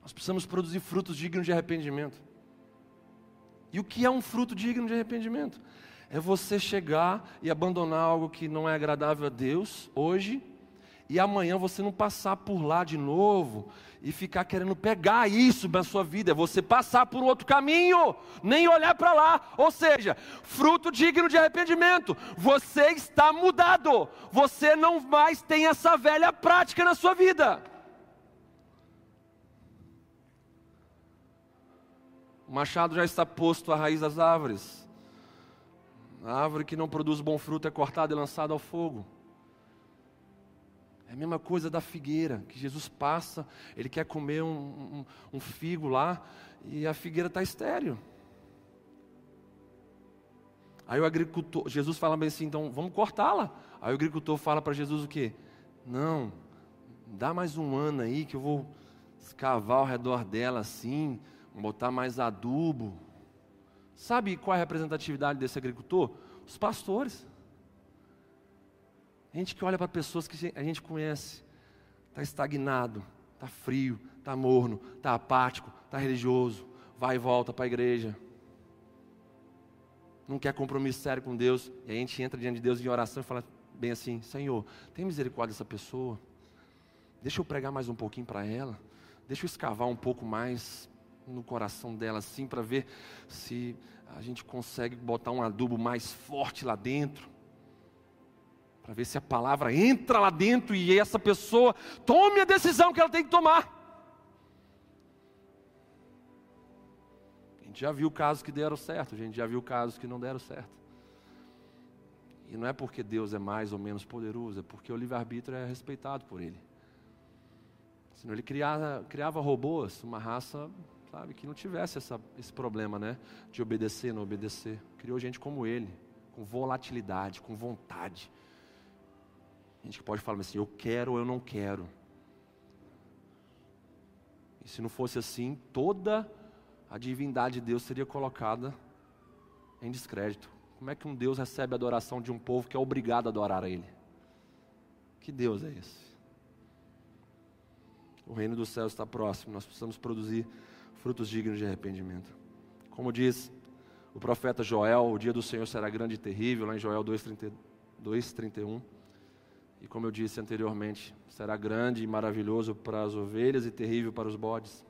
Nós precisamos produzir frutos dignos de arrependimento. E o que é um fruto digno de arrependimento? é você chegar e abandonar algo que não é agradável a Deus hoje, e amanhã você não passar por lá de novo e ficar querendo pegar isso na sua vida, é você passar por outro caminho, nem olhar para lá, ou seja, fruto digno de arrependimento. Você está mudado, você não mais tem essa velha prática na sua vida. O machado já está posto à raiz das árvores. A árvore que não produz bom fruto é cortada e lançada ao fogo. É a mesma coisa da figueira, que Jesus passa, ele quer comer um, um, um figo lá, e a figueira está estéreo. Aí o agricultor, Jesus fala bem assim, então vamos cortá-la. Aí o agricultor fala para Jesus o quê? Não, dá mais um ano aí que eu vou escavar ao redor dela assim, botar mais adubo, Sabe qual é a representatividade desse agricultor? Os pastores. Gente que olha para pessoas que a gente conhece, está estagnado, está frio, está morno, está apático, está religioso, vai e volta para a igreja. Não quer compromisso sério com Deus. E a gente entra diante de Deus em oração e fala bem assim: Senhor, tem misericórdia dessa pessoa. Deixa eu pregar mais um pouquinho para ela. Deixa eu escavar um pouco mais no coração dela assim para ver se a gente consegue botar um adubo mais forte lá dentro. Para ver se a palavra entra lá dentro e essa pessoa tome a decisão que ela tem que tomar. gente já viu casos que deram certo, a gente já viu casos que não deram certo. E não é porque Deus é mais ou menos poderoso, é porque o livre-arbítrio é respeitado por Ele. Senão Ele criava, criava robôs, uma raça, sabe, que não tivesse essa, esse problema, né? De obedecer, não obedecer. Criou gente como Ele, com volatilidade, com vontade. Gente que pode falar assim, eu quero ou eu não quero. E se não fosse assim, toda a divindade de Deus seria colocada em descrédito. Como é que um Deus recebe a adoração de um povo que é obrigado a adorar a Ele? Que Deus é esse? O reino dos céus está próximo, nós precisamos produzir frutos dignos de arrependimento. Como diz o profeta Joel, o dia do Senhor será grande e terrível, lá em Joel 2,31. E como eu disse anteriormente, será grande e maravilhoso para as ovelhas e terrível para os bodes.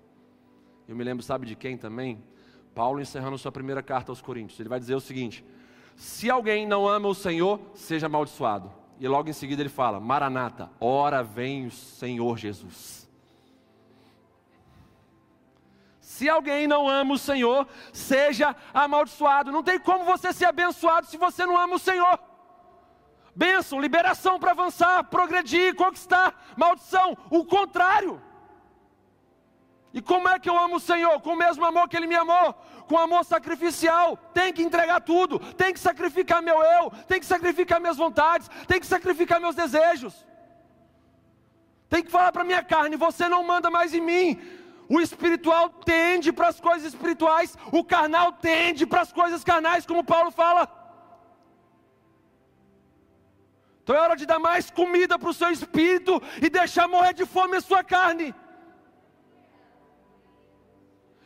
Eu me lembro, sabe de quem também? Paulo encerrando sua primeira carta aos Coríntios. Ele vai dizer o seguinte: se alguém não ama o Senhor, seja amaldiçoado. E logo em seguida ele fala: Maranata, ora vem o Senhor Jesus. Se alguém não ama o Senhor, seja amaldiçoado. Não tem como você ser abençoado se você não ama o Senhor. Bênção, liberação para avançar, progredir, conquistar. Maldição, o contrário. E como é que eu amo o Senhor? Com o mesmo amor que Ele me amou, com amor sacrificial. Tem que entregar tudo, tem que sacrificar meu eu, tem que sacrificar minhas vontades, tem que sacrificar meus desejos. Tem que falar para minha carne: você não manda mais em mim. O espiritual tende para as coisas espirituais, o carnal tende para as coisas carnais, como Paulo fala. Então é hora de dar mais comida para o seu espírito e deixar morrer de fome a sua carne.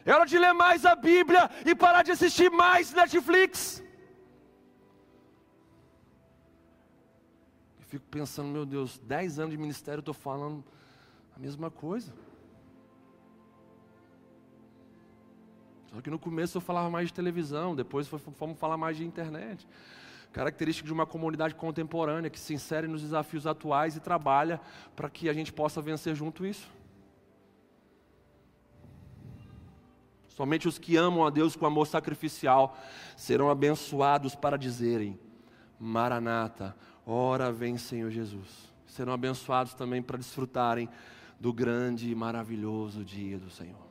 É hora de ler mais a Bíblia e parar de assistir mais Netflix. Eu fico pensando, meu Deus, dez anos de ministério eu estou falando a mesma coisa. Só que no começo eu falava mais de televisão, depois fomos falar mais de internet. Característica de uma comunidade contemporânea que se insere nos desafios atuais e trabalha para que a gente possa vencer junto isso. Somente os que amam a Deus com amor sacrificial serão abençoados para dizerem: Maranata, ora vem Senhor Jesus. Serão abençoados também para desfrutarem do grande e maravilhoso dia do Senhor.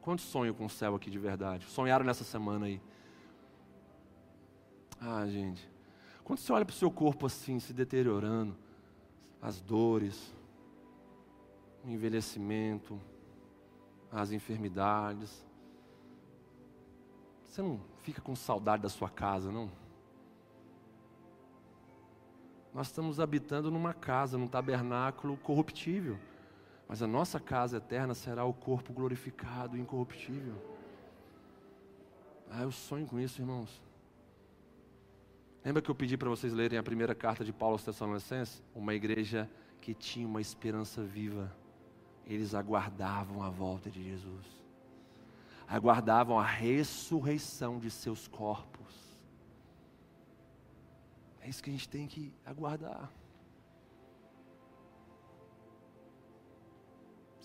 Quantos sonham com o céu aqui de verdade? Sonharam nessa semana aí? Ah, gente. Quando você olha para o seu corpo assim, se deteriorando, as dores, o envelhecimento, as enfermidades. Você não fica com saudade da sua casa, não? Nós estamos habitando numa casa, num tabernáculo corruptível. Mas a nossa casa eterna será o corpo glorificado incorruptível. Ah, eu sonho com isso, irmãos. Lembra que eu pedi para vocês lerem a primeira carta de Paulo aos Tessalonicenses? Uma igreja que tinha uma esperança viva eles aguardavam a volta de Jesus, aguardavam a ressurreição de seus corpos. É isso que a gente tem que aguardar.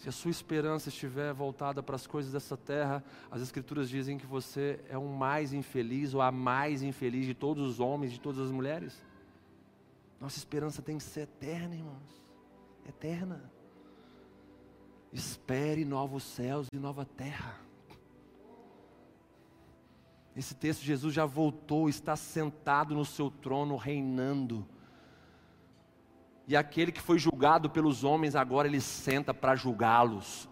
Se a sua esperança estiver voltada para as coisas dessa terra, as Escrituras dizem que você é o mais infeliz ou a mais infeliz de todos os homens, de todas as mulheres. Nossa esperança tem que ser eterna, irmãos. Eterna. Espere novos céus e nova terra. Esse texto, Jesus já voltou, está sentado no seu trono, reinando. E aquele que foi julgado pelos homens, agora ele senta para julgá-los.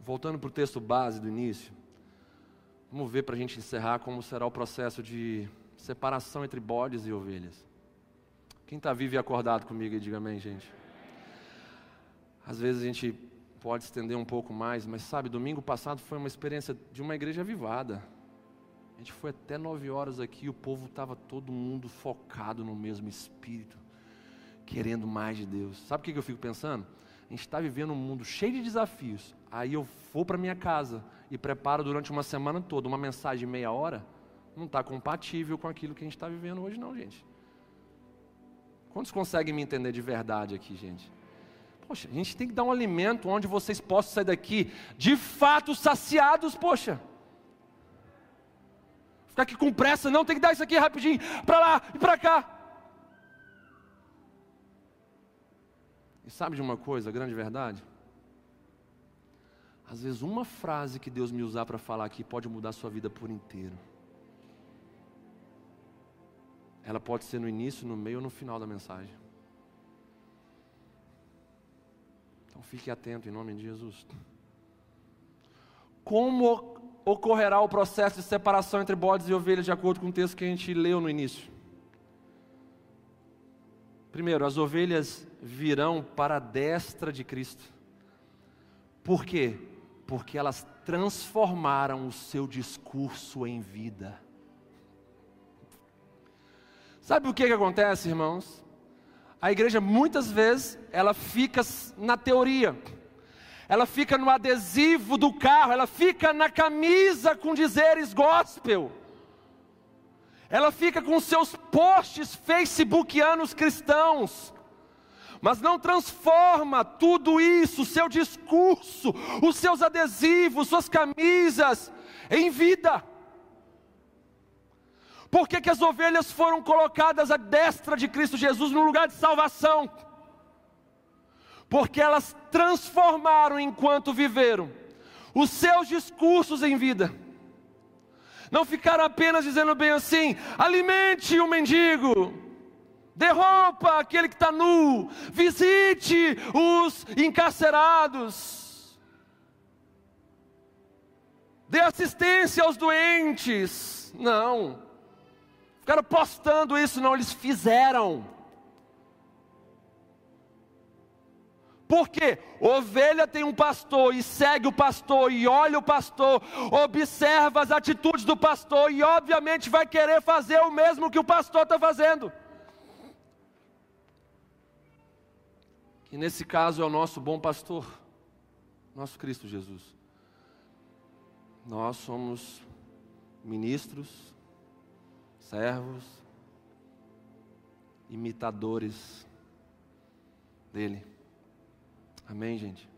Voltando para o texto base do início, vamos ver para a gente encerrar como será o processo de separação entre bodes e ovelhas. Quem está vivo e acordado comigo, diga amém, gente. Às vezes a gente pode estender um pouco mais, mas sabe, domingo passado foi uma experiência de uma igreja avivada. Gente foi até nove horas aqui, o povo estava todo mundo focado no mesmo espírito, querendo mais de Deus. Sabe o que eu fico pensando? A gente está vivendo um mundo cheio de desafios. Aí eu vou para minha casa e preparo durante uma semana toda uma mensagem meia hora não está compatível com aquilo que a gente está vivendo hoje, não, gente. Quantos conseguem me entender de verdade aqui, gente? Poxa, a gente tem que dar um alimento onde vocês possam sair daqui de fato saciados, poxa. Ficar aqui com pressa, não, tem que dar isso aqui rapidinho, para lá e para cá. E sabe de uma coisa, grande verdade? Às vezes uma frase que Deus me usar para falar aqui pode mudar a sua vida por inteiro. Ela pode ser no início, no meio ou no final da mensagem. Então fique atento em nome de Jesus. Como ocorrerá o processo de separação entre bodes e ovelhas, de acordo com o texto que a gente leu no início? Primeiro, as ovelhas virão para a destra de Cristo. Por quê? Porque elas transformaram o seu discurso em vida. Sabe o que, que acontece, irmãos? A igreja muitas vezes ela fica na teoria, ela fica no adesivo do carro, ela fica na camisa com dizeres gospel, ela fica com seus posts facebookianos cristãos, mas não transforma tudo isso, seu discurso, os seus adesivos, suas camisas, em vida. Por que, que as ovelhas foram colocadas à destra de Cristo Jesus no lugar de salvação? Porque elas transformaram enquanto viveram os seus discursos em vida. Não ficaram apenas dizendo bem assim: alimente o mendigo, dê roupa que está nu, visite os encarcerados, dê assistência aos doentes. Não. Ficaram postando isso, não, eles fizeram. Porque ovelha tem um pastor e segue o pastor e olha o pastor, observa as atitudes do pastor e obviamente vai querer fazer o mesmo que o pastor está fazendo. Que nesse caso é o nosso bom pastor, nosso Cristo Jesus. Nós somos ministros, servos, imitadores dele. Amém, gente?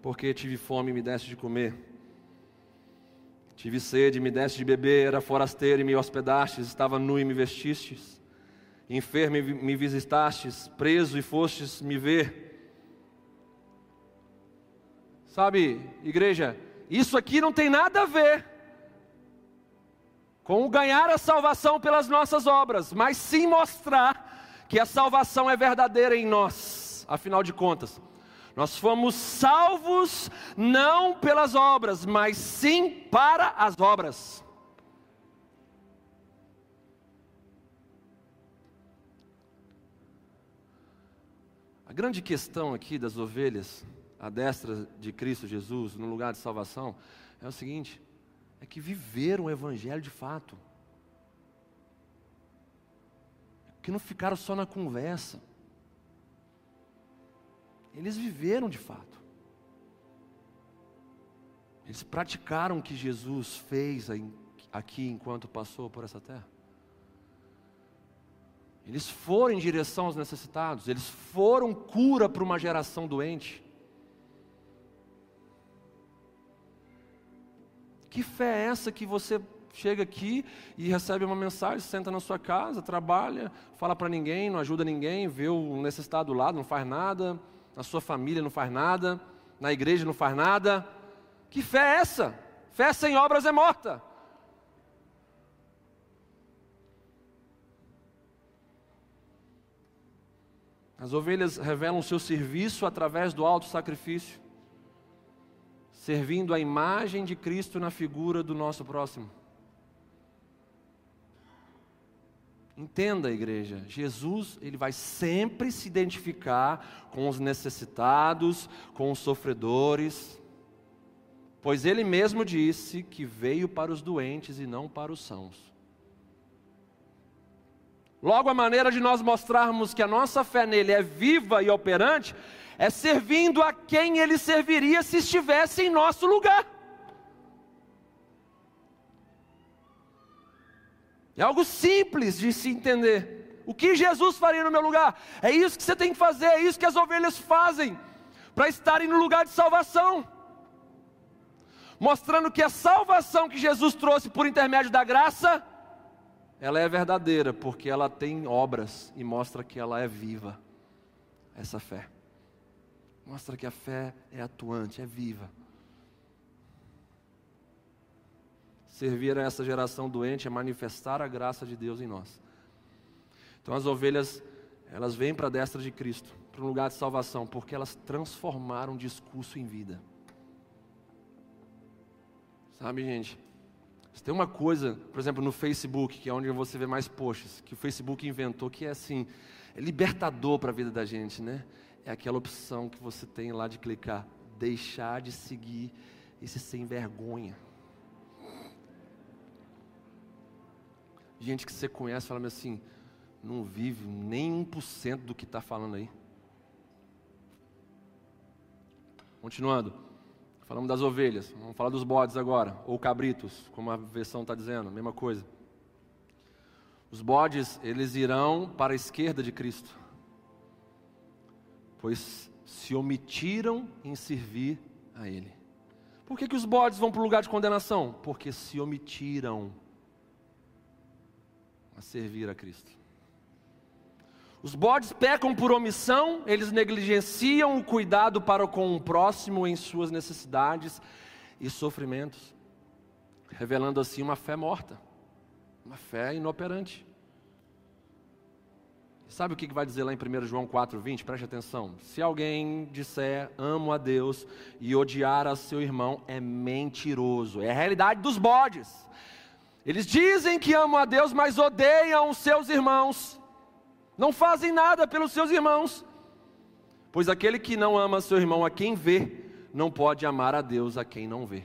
Porque tive fome e me deste de comer. Tive sede, e me deste de beber, era forasteiro e me hospedastes, estava nu e me vestistes, enfermo e me visitastes, preso e fostes me ver. Sabe, igreja, isso aqui não tem nada a ver com ganhar a salvação pelas nossas obras, mas sim mostrar que a salvação é verdadeira em nós. Afinal de contas, nós fomos salvos não pelas obras, mas sim para as obras. A grande questão aqui das ovelhas à destra de Cristo Jesus, no lugar de salvação, é o seguinte: é que viveram o Evangelho de fato. Que não ficaram só na conversa. Eles viveram de fato. Eles praticaram o que Jesus fez aqui enquanto passou por essa terra. Eles foram em direção aos necessitados, eles foram cura para uma geração doente. Que fé é essa que você chega aqui e recebe uma mensagem, senta na sua casa, trabalha, fala para ninguém, não ajuda ninguém, vê o necessitado do lado, não faz nada, na sua família não faz nada, na igreja não faz nada. Que fé é essa? Fé sem obras é morta. As ovelhas revelam o seu serviço através do alto sacrifício servindo a imagem de Cristo na figura do nosso próximo. Entenda, igreja, Jesus, ele vai sempre se identificar com os necessitados, com os sofredores, pois ele mesmo disse que veio para os doentes e não para os sãos. Logo, a maneira de nós mostrarmos que a nossa fé nele é viva e operante é servindo a quem ele serviria se estivesse em nosso lugar. É algo simples de se entender. O que Jesus faria no meu lugar? É isso que você tem que fazer, é isso que as ovelhas fazem para estarem no lugar de salvação. Mostrando que a salvação que Jesus trouxe por intermédio da graça, ela é verdadeira, porque ela tem obras e mostra que ela é viva. Essa fé. Mostra que a fé é atuante, é viva. Servir a essa geração doente é manifestar a graça de Deus em nós. Então as ovelhas, elas vêm para a destra de Cristo, para um lugar de salvação, porque elas transformaram discurso em vida. Sabe, gente? Se tem uma coisa, por exemplo, no Facebook, que é onde você vê mais posts, que o Facebook inventou, que é assim, é libertador para a vida da gente, né? É aquela opção que você tem lá de clicar, deixar de seguir esse sem vergonha. Gente que você conhece falando assim, não vive nem 1% do que está falando aí. Continuando, falamos das ovelhas, vamos falar dos bodes agora, ou cabritos, como a versão está dizendo, mesma coisa. Os bodes, eles irão para a esquerda de Cristo, pois se omitiram em servir a Ele. Por que, que os bodes vão para o lugar de condenação? Porque se omitiram a servir a Cristo. Os bodes pecam por omissão, eles negligenciam o cuidado para com o próximo em suas necessidades e sofrimentos, revelando assim uma fé morta, uma fé inoperante. Sabe o que vai dizer lá em 1 João 4,20? Preste atenção. Se alguém disser amo a Deus e odiar a seu irmão, é mentiroso. É a realidade dos bodes. Eles dizem que amam a Deus, mas odeiam os seus irmãos. Não fazem nada pelos seus irmãos. Pois aquele que não ama seu irmão a quem vê, não pode amar a Deus a quem não vê.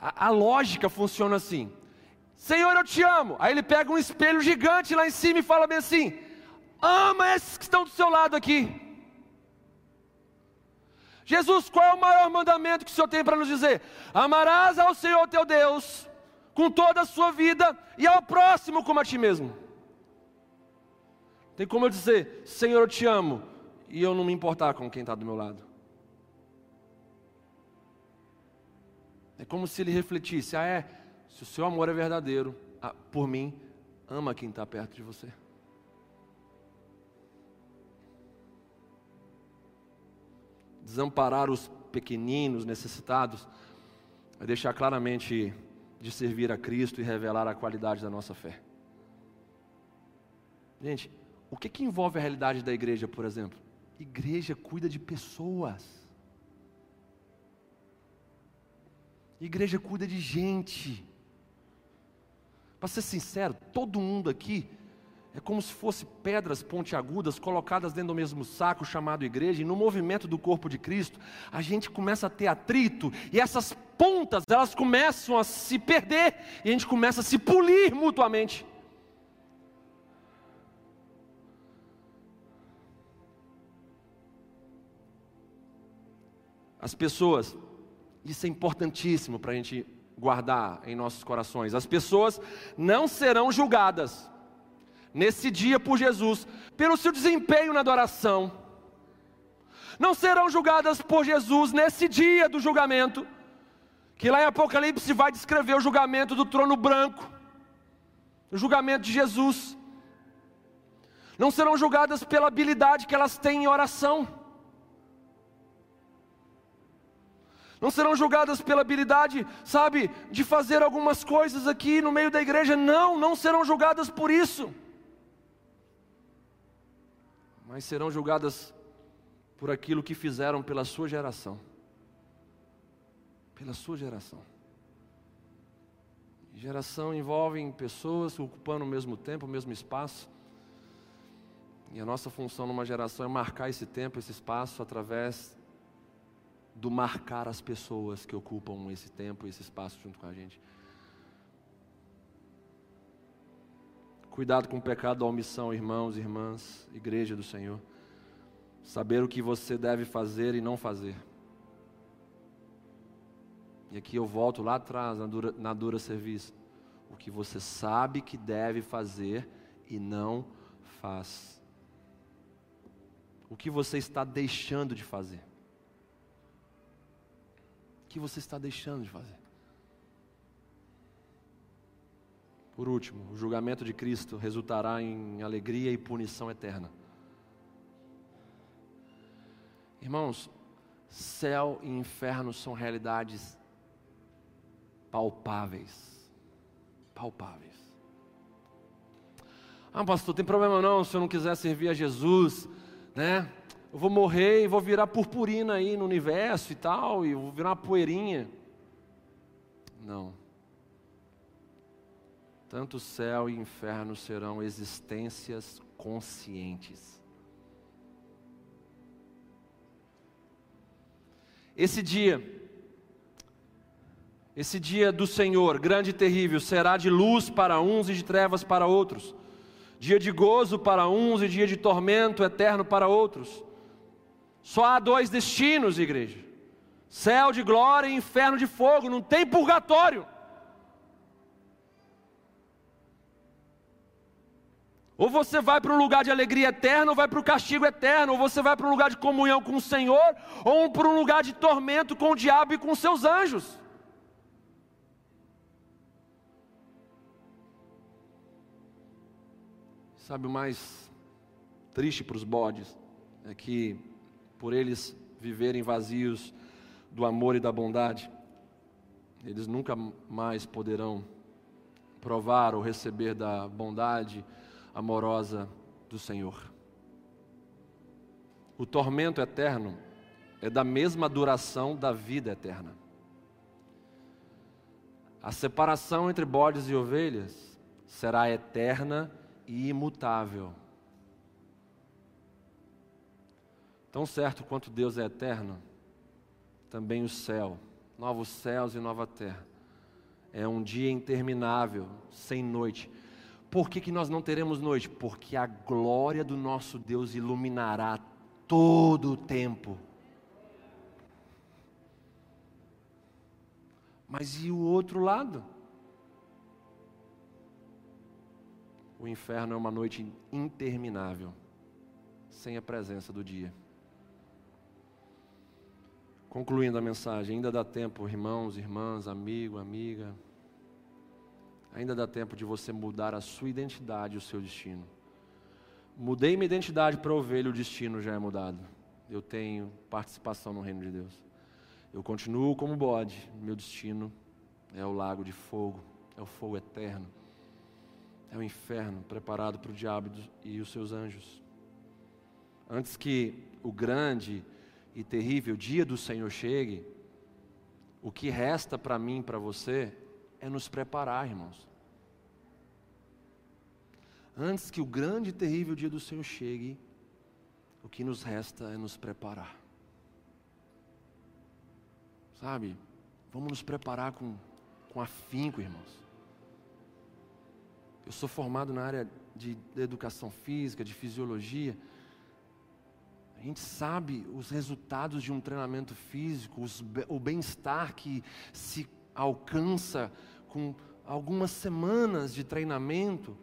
A, a lógica funciona assim: Senhor, eu te amo. Aí ele pega um espelho gigante lá em cima e fala bem assim: Ama esses que estão do seu lado aqui. Jesus, qual é o maior mandamento que o Senhor tem para nos dizer? Amarás ao Senhor teu Deus com toda a sua vida e ao próximo como a ti mesmo. Tem como eu dizer, Senhor, eu te amo, e eu não me importar com quem está do meu lado. É como se ele refletisse: ah, é, se o seu amor é verdadeiro, ah, por mim, ama quem está perto de você. Desamparar os pequeninos, necessitados, é deixar claramente de servir a Cristo e revelar a qualidade da nossa fé. Gente, o que, que envolve a realidade da igreja, por exemplo? Igreja cuida de pessoas. Igreja cuida de gente. Para ser sincero, todo mundo aqui é como se fosse pedras pontiagudas colocadas dentro do mesmo saco chamado igreja, e no movimento do corpo de Cristo, a gente começa a ter atrito, e essas pontas, elas começam a se perder, e a gente começa a se polir mutuamente. As pessoas, isso é importantíssimo para a gente guardar em nossos corações. As pessoas não serão julgadas nesse dia por Jesus, pelo seu desempenho na adoração. Não serão julgadas por Jesus nesse dia do julgamento, que lá em Apocalipse vai descrever o julgamento do trono branco, o julgamento de Jesus. Não serão julgadas pela habilidade que elas têm em oração. Não serão julgadas pela habilidade, sabe, de fazer algumas coisas aqui no meio da igreja. Não, não serão julgadas por isso mas serão julgadas por aquilo que fizeram pela sua geração. Pela sua geração. Geração envolve pessoas ocupando o mesmo tempo, o mesmo espaço. E a nossa função numa geração é marcar esse tempo, esse espaço, através do marcar as pessoas que ocupam esse tempo, esse espaço junto com a gente. Cuidado com o pecado da omissão, irmãos irmãs, igreja do Senhor. Saber o que você deve fazer e não fazer. E aqui eu volto lá atrás, na dura, na dura serviço. o que você sabe que deve fazer e não faz. O que você está deixando de fazer? O que você está deixando de fazer? Por último, o julgamento de Cristo resultará em alegria e punição eterna. Irmãos, céu e inferno são realidades palpáveis. Palpáveis. Ah, pastor, tem problema não se eu não quiser servir a Jesus, né? Eu vou morrer e vou virar purpurina aí no universo e tal, e vou virar uma poeirinha. Não. Tanto céu e inferno serão existências conscientes. Esse dia, esse dia do Senhor, grande e terrível, será de luz para uns e de trevas para outros, dia de gozo para uns e dia de tormento eterno para outros. Só há dois destinos, igreja: céu de glória e inferno de fogo, não tem purgatório. Ou você vai para um lugar de alegria eterna, ou vai para o castigo eterno, ou você vai para um lugar de comunhão com o Senhor, ou para um lugar de tormento com o diabo e com seus anjos. Sabe o mais triste para os bodes? É que, por eles viverem vazios do amor e da bondade, eles nunca mais poderão provar ou receber da bondade amorosa do Senhor. O tormento eterno é da mesma duração da vida eterna. A separação entre bodes e ovelhas será eterna e imutável. Tão certo quanto Deus é eterno, também o céu, novos céus e nova terra, é um dia interminável, sem noite por que, que nós não teremos noite? Porque a glória do nosso Deus iluminará todo o tempo. Mas e o outro lado? O inferno é uma noite interminável, sem a presença do dia. Concluindo a mensagem, ainda dá tempo, irmãos, irmãs, amigo, amiga, ainda dá tempo de você mudar a sua identidade e o seu destino. Mudei minha identidade para ovelha, o destino já é mudado. Eu tenho participação no reino de Deus. Eu continuo como bode, meu destino é o lago de fogo, é o fogo eterno, é o inferno preparado para o diabo e os seus anjos. Antes que o grande e terrível dia do Senhor chegue, o que resta para mim e para você é nos preparar, irmãos. Antes que o grande e terrível dia do Senhor chegue, o que nos resta é nos preparar. Sabe? Vamos nos preparar com, com afinco, irmãos. Eu sou formado na área de educação física, de fisiologia. A gente sabe os resultados de um treinamento físico, os, o bem-estar que se alcança com algumas semanas de treinamento,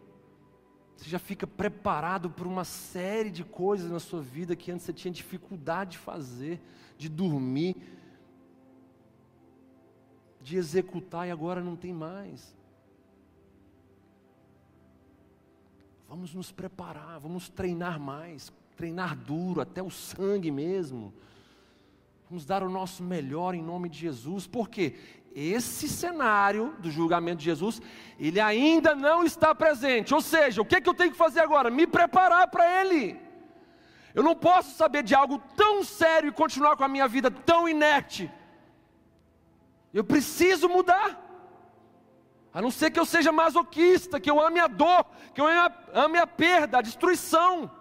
você já fica preparado para uma série de coisas na sua vida que antes você tinha dificuldade de fazer, de dormir, de executar e agora não tem mais. Vamos nos preparar, vamos treinar mais, treinar duro, até o sangue mesmo. Vamos dar o nosso melhor em nome de Jesus, porque esse cenário do julgamento de Jesus, ele ainda não está presente. Ou seja, o que, é que eu tenho que fazer agora? Me preparar para ele. Eu não posso saber de algo tão sério e continuar com a minha vida tão inerte. Eu preciso mudar. A não ser que eu seja masoquista, que eu ame a dor, que eu ame a perda, a destruição.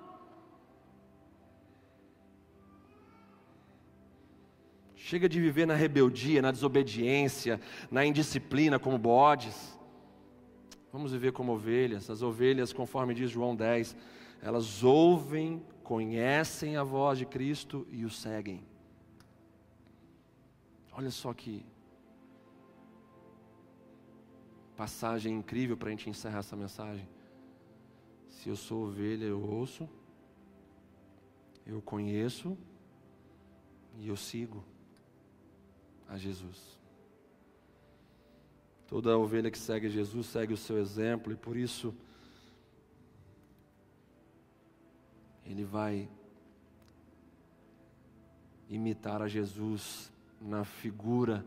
Chega de viver na rebeldia, na desobediência, na indisciplina como bodes. Vamos viver como ovelhas. As ovelhas, conforme diz João 10, elas ouvem, conhecem a voz de Cristo e o seguem. Olha só que passagem incrível para a gente encerrar essa mensagem. Se eu sou ovelha, eu ouço, eu conheço e eu sigo a Jesus. Toda ovelha que segue Jesus segue o seu exemplo e por isso ele vai imitar a Jesus na figura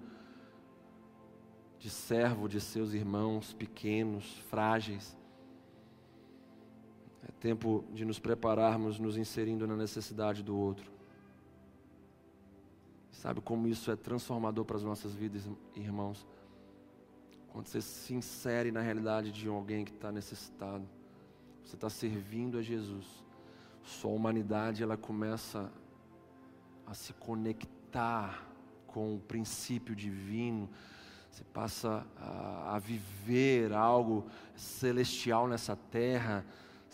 de servo de seus irmãos pequenos, frágeis. É tempo de nos prepararmos, nos inserindo na necessidade do outro. Sabe como isso é transformador para as nossas vidas, irmãos? Quando você se insere na realidade de alguém que está necessitado, você está servindo a Jesus. Sua humanidade ela começa a se conectar com o princípio divino. Você passa a, a viver algo celestial nessa terra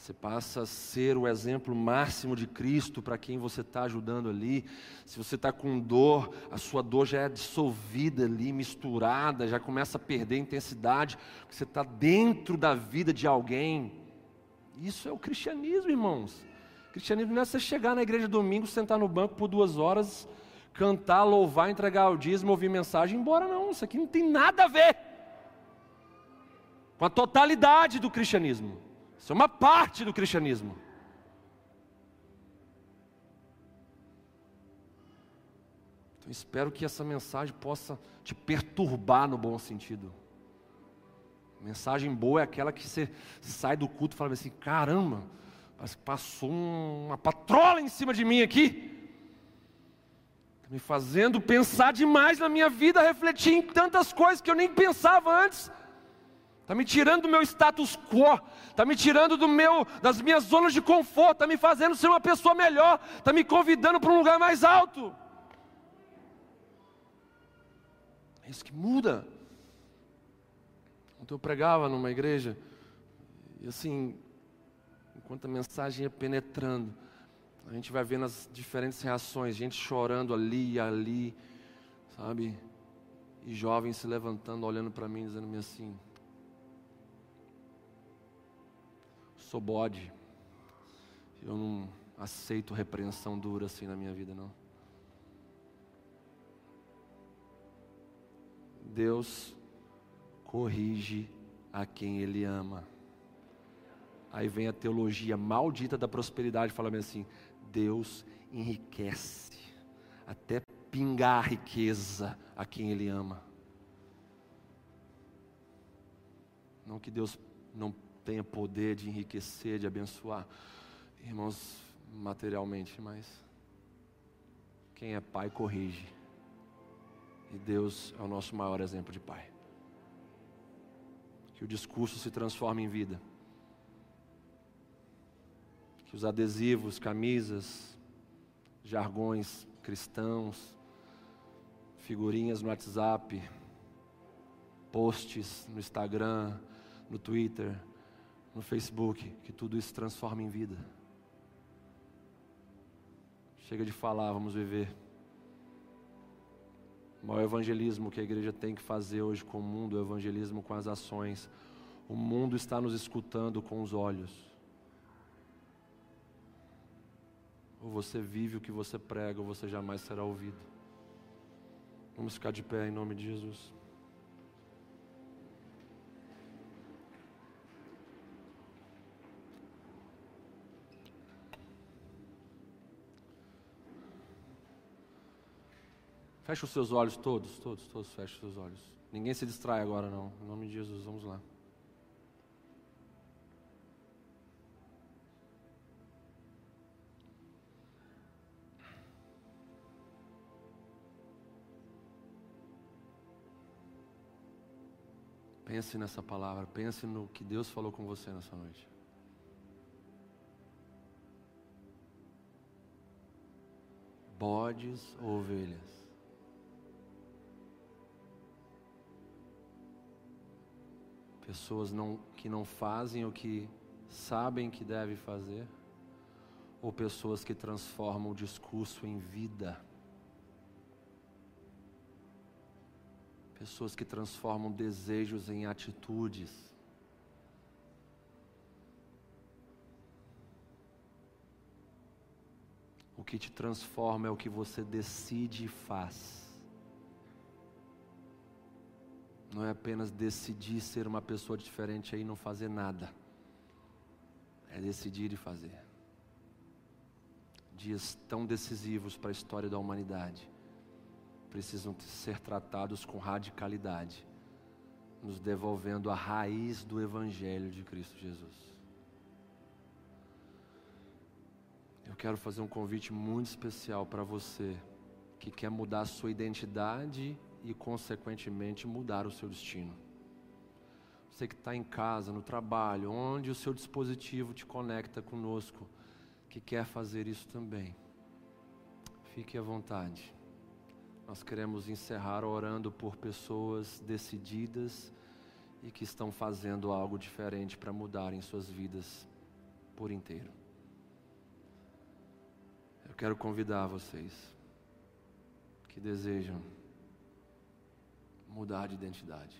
você passa a ser o exemplo máximo de Cristo para quem você está ajudando ali. Se você está com dor, a sua dor já é dissolvida ali, misturada, já começa a perder intensidade, porque você está dentro da vida de alguém. Isso é o cristianismo, irmãos. O cristianismo não é você chegar na igreja domingo, sentar no banco por duas horas, cantar, louvar, entregar o dízimo, ouvir mensagem e ir embora, não. Isso aqui não tem nada a ver com a totalidade do cristianismo. Isso é uma parte do cristianismo. Então espero que essa mensagem possa te perturbar no bom sentido. Mensagem boa é aquela que você sai do culto e fala assim: caramba, passou uma patrola em cima de mim aqui. Me fazendo pensar demais na minha vida, refletir em tantas coisas que eu nem pensava antes está me tirando do meu status quo, está me tirando do meu, das minhas zonas de conforto, está me fazendo ser uma pessoa melhor, está me convidando para um lugar mais alto. É isso que muda. Ontem eu pregava numa igreja, e assim, enquanto a mensagem ia penetrando, a gente vai vendo as diferentes reações, gente chorando ali e ali, sabe? E jovens se levantando, olhando para mim, dizendo-me assim: sou bode. Eu não aceito repreensão dura assim na minha vida, não. Deus corrige a quem Ele ama. Aí vem a teologia maldita da prosperidade, falando assim: Deus enriquece, até pingar a riqueza a quem Ele ama. Não que Deus não tenha poder de enriquecer, de abençoar irmãos materialmente, mas quem é pai corrige. E Deus é o nosso maior exemplo de pai. Que o discurso se transforme em vida. Que os adesivos, camisas, jargões cristãos, figurinhas no WhatsApp, posts no Instagram, no Twitter, no Facebook, que tudo isso transforma em vida. Chega de falar, vamos viver. O maior evangelismo que a igreja tem que fazer hoje com o mundo é o evangelismo com as ações. O mundo está nos escutando com os olhos. Ou você vive o que você prega, ou você jamais será ouvido. Vamos ficar de pé em nome de Jesus. Feche os seus olhos todos, todos, todos feche os seus olhos. Ninguém se distrai agora não. Em nome de Jesus, vamos lá. Pense nessa palavra, pense no que Deus falou com você nessa noite. Bodes ou ovelhas? pessoas não, que não fazem o que sabem que devem fazer, ou pessoas que transformam o discurso em vida. Pessoas que transformam desejos em atitudes. O que te transforma é o que você decide e faz. Não é apenas decidir ser uma pessoa diferente aí e não fazer nada. É decidir e fazer. Dias tão decisivos para a história da humanidade precisam ser tratados com radicalidade, nos devolvendo a raiz do Evangelho de Cristo Jesus. Eu quero fazer um convite muito especial para você que quer mudar a sua identidade e, consequentemente, mudar o seu destino. Você que está em casa, no trabalho, onde o seu dispositivo te conecta conosco, que quer fazer isso também. Fique à vontade. Nós queremos encerrar orando por pessoas decididas e que estão fazendo algo diferente para mudarem suas vidas por inteiro. Eu quero convidar vocês que desejam mudar de identidade,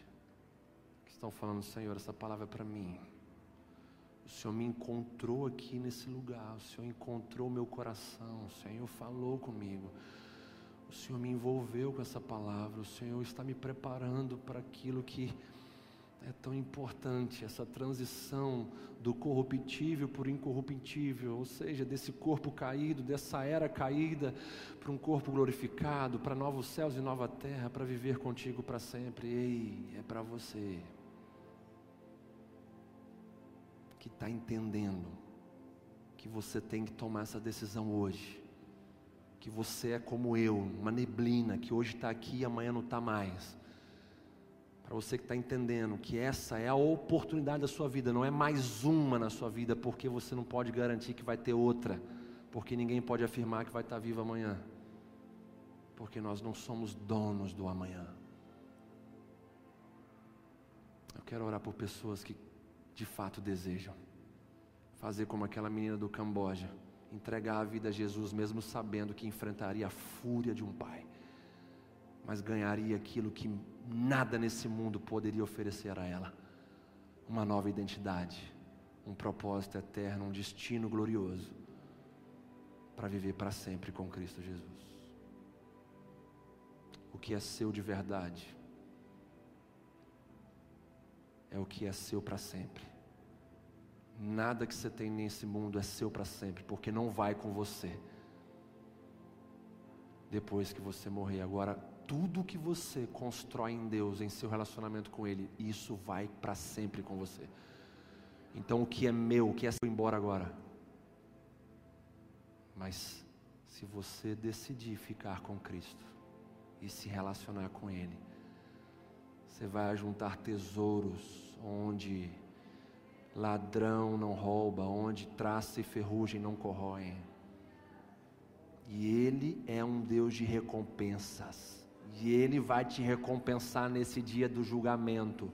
que estão falando, Senhor, essa palavra é para mim. O Senhor me encontrou aqui nesse lugar, o Senhor encontrou meu coração, o Senhor falou comigo. O Senhor me envolveu com essa palavra, o Senhor está me preparando para aquilo que é tão importante, essa transição do corruptível por incorruptível, ou seja, desse corpo caído, dessa era caída, para um corpo glorificado, para novos céus e nova terra, para viver contigo para sempre. Ei, é para você que está entendendo que você tem que tomar essa decisão hoje que você é como eu, uma neblina que hoje está aqui e amanhã não está mais. Para você que está entendendo que essa é a oportunidade da sua vida, não é mais uma na sua vida, porque você não pode garantir que vai ter outra, porque ninguém pode afirmar que vai estar tá vivo amanhã, porque nós não somos donos do amanhã. Eu quero orar por pessoas que de fato desejam fazer como aquela menina do Camboja entregar a vida a Jesus, mesmo sabendo que enfrentaria a fúria de um pai, mas ganharia aquilo que nada nesse mundo poderia oferecer a ela: uma nova identidade, um propósito eterno, um destino glorioso para viver para sempre com Cristo Jesus. O que é seu de verdade é o que é seu para sempre. Nada que você tem nesse mundo é seu para sempre, porque não vai com você. Depois que você morrer, agora tudo que você constrói em Deus, em seu relacionamento com Ele, isso vai para sempre com você. Então o que é meu, o que é seu, embora agora. Mas se você decidir ficar com Cristo e se relacionar com Ele, você vai juntar tesouros onde Ladrão não rouba, onde traça e ferrugem não corroem. E Ele é um Deus de recompensas. E Ele vai te recompensar nesse dia do julgamento.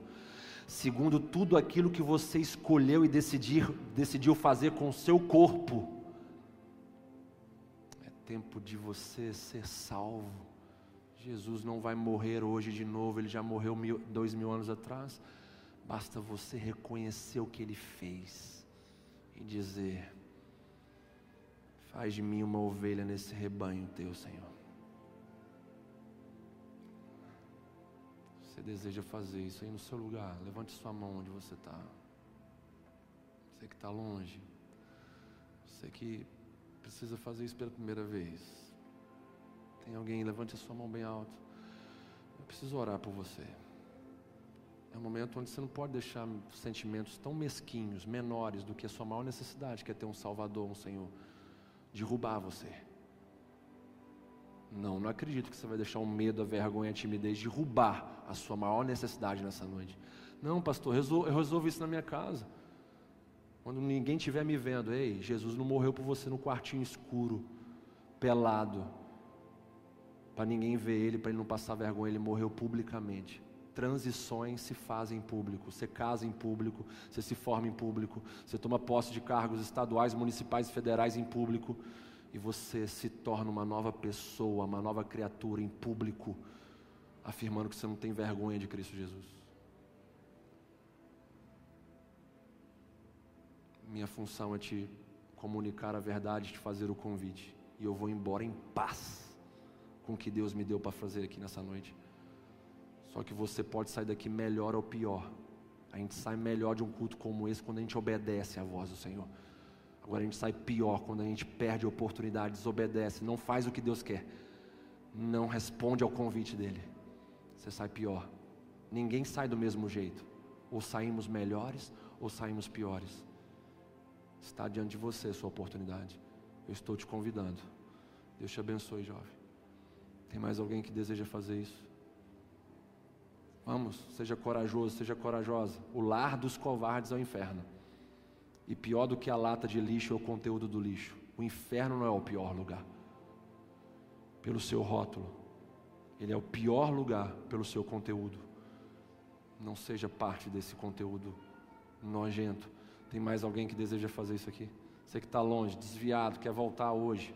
Segundo tudo aquilo que você escolheu e decidir, decidiu fazer com o seu corpo. É tempo de você ser salvo. Jesus não vai morrer hoje de novo, ele já morreu mil, dois mil anos atrás. Basta você reconhecer o que Ele fez e dizer: Faz de mim uma ovelha nesse rebanho teu, Senhor. Você deseja fazer isso aí no seu lugar? Levante sua mão onde você está. Você que está longe. Você que precisa fazer isso pela primeira vez. Tem alguém? Levante a sua mão bem alto. Eu preciso orar por você. É um momento onde você não pode deixar sentimentos tão mesquinhos, menores do que a sua maior necessidade, que é ter um Salvador, um Senhor, derrubar você. Não, não acredito que você vai deixar o medo, a vergonha, a timidez derrubar a sua maior necessidade nessa noite. Não, pastor, eu resolvo isso na minha casa. Quando ninguém estiver me vendo, ei, Jesus não morreu por você no quartinho escuro, pelado, para ninguém ver ele, para ele não passar vergonha, ele morreu publicamente transições se fazem em público. Você casa em público, você se forma em público, você toma posse de cargos estaduais, municipais e federais em público, e você se torna uma nova pessoa, uma nova criatura em público. afirmando que você não tem vergonha de Cristo Jesus. Minha função é te comunicar a verdade, te fazer o convite. E eu vou embora em paz com o que Deus me deu para fazer aqui nessa noite. Só que você pode sair daqui melhor ou pior. A gente sai melhor de um culto como esse quando a gente obedece à voz do Senhor. Agora a gente sai pior quando a gente perde a oportunidade, desobedece, não faz o que Deus quer, não responde ao convite dele. Você sai pior. Ninguém sai do mesmo jeito. Ou saímos melhores ou saímos piores. Está diante de você a sua oportunidade. Eu estou te convidando. Deus te abençoe, jovem. Tem mais alguém que deseja fazer isso? Vamos, seja corajoso, seja corajosa. O lar dos covardes é o inferno. E pior do que a lata de lixo é o conteúdo do lixo. O inferno não é o pior lugar. Pelo seu rótulo. Ele é o pior lugar pelo seu conteúdo. Não seja parte desse conteúdo nojento. Tem mais alguém que deseja fazer isso aqui? Você que está longe, desviado, quer voltar hoje,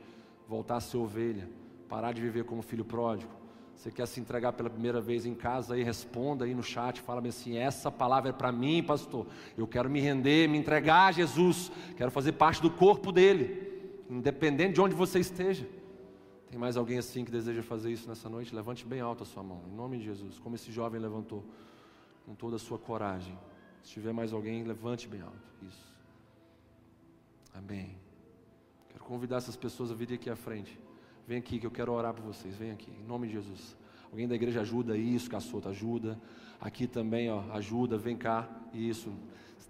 voltar a ser ovelha, parar de viver como filho pródigo. Você quer se entregar pela primeira vez em casa aí, responda aí no chat, fala-me assim: essa palavra é para mim, pastor. Eu quero me render, me entregar a Jesus, quero fazer parte do corpo dele, independente de onde você esteja. Tem mais alguém assim que deseja fazer isso nessa noite? Levante bem alto a sua mão, em nome de Jesus, como esse jovem levantou, com toda a sua coragem. Se tiver mais alguém, levante bem alto. Isso. Amém. Quero convidar essas pessoas a virem aqui à frente. Vem aqui que eu quero orar por vocês. Vem aqui, em nome de Jesus. Alguém da igreja ajuda isso, caçota, ajuda. Aqui também, ó, ajuda, vem cá. Isso.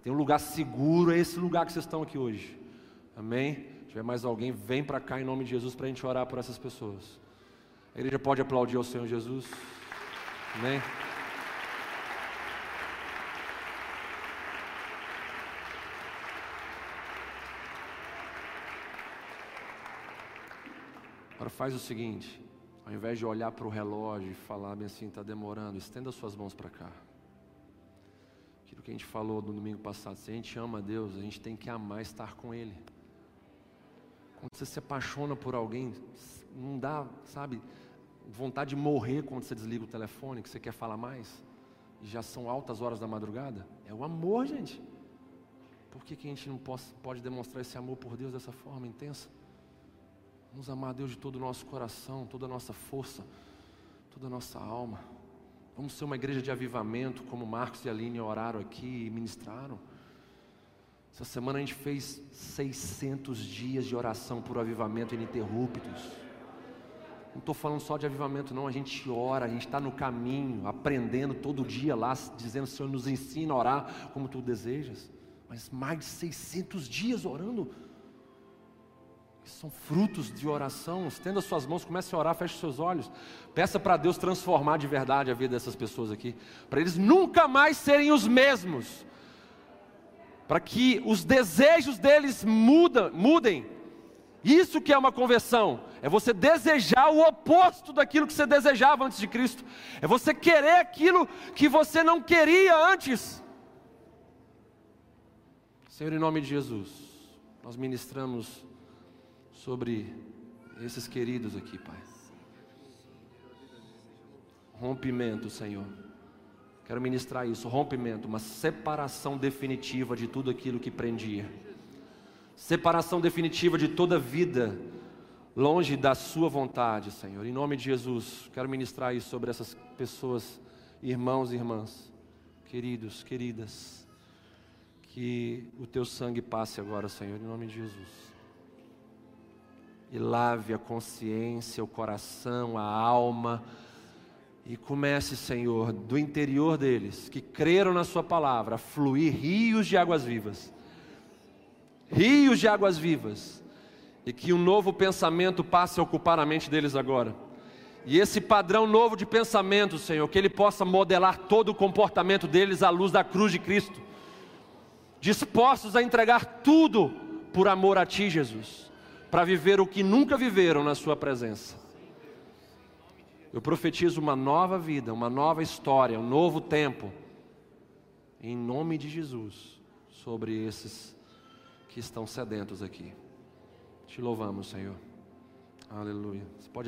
tem um lugar seguro, é esse lugar que vocês estão aqui hoje. Amém? Se tiver mais alguém, vem para cá em nome de Jesus para a gente orar por essas pessoas. A igreja pode aplaudir ao Senhor Jesus. Amém? Agora faz o seguinte, ao invés de olhar para o relógio e falar bem assim, está demorando, estenda suas mãos para cá. Aquilo que a gente falou no domingo passado, se a gente ama Deus, a gente tem que amar estar com Ele. Quando você se apaixona por alguém, não dá, sabe, vontade de morrer quando você desliga o telefone, que você quer falar mais. E já são altas horas da madrugada. É o amor, gente. Por que, que a gente não pode demonstrar esse amor por Deus dessa forma intensa? Vamos amar a Deus de todo o nosso coração, toda a nossa força, toda a nossa alma. Vamos ser uma igreja de avivamento, como Marcos e Aline oraram aqui e ministraram. Essa semana a gente fez 600 dias de oração por avivamento ininterruptos. Não estou falando só de avivamento, não. A gente ora, a gente está no caminho, aprendendo todo dia lá, dizendo: Senhor, nos ensina a orar como tu desejas. Mas mais de 600 dias orando são frutos de oração. Estenda suas mãos, comece a orar, feche seus olhos. Peça para Deus transformar de verdade a vida dessas pessoas aqui, para eles nunca mais serem os mesmos, para que os desejos deles mudem. Isso que é uma conversão, é você desejar o oposto daquilo que você desejava antes de Cristo, é você querer aquilo que você não queria antes. Senhor, em nome de Jesus, nós ministramos sobre esses queridos aqui, Pai. Rompimento, Senhor. Quero ministrar isso, rompimento, uma separação definitiva de tudo aquilo que prendia. Separação definitiva de toda vida longe da sua vontade, Senhor. Em nome de Jesus, quero ministrar isso sobre essas pessoas, irmãos e irmãs, queridos, queridas. Que o teu sangue passe agora, Senhor, em nome de Jesus e lave a consciência, o coração, a alma. E comece, Senhor, do interior deles, que creram na Sua palavra, a fluir rios de águas vivas. Rios de águas vivas. E que um novo pensamento passe a ocupar a mente deles agora. E esse padrão novo de pensamento, Senhor, que Ele possa modelar todo o comportamento deles à luz da cruz de Cristo. Dispostos a entregar tudo por amor a Ti, Jesus para viver o que nunca viveram na Sua presença. Eu profetizo uma nova vida, uma nova história, um novo tempo, em nome de Jesus, sobre esses que estão sedentos aqui. Te louvamos, Senhor. Aleluia. Você pode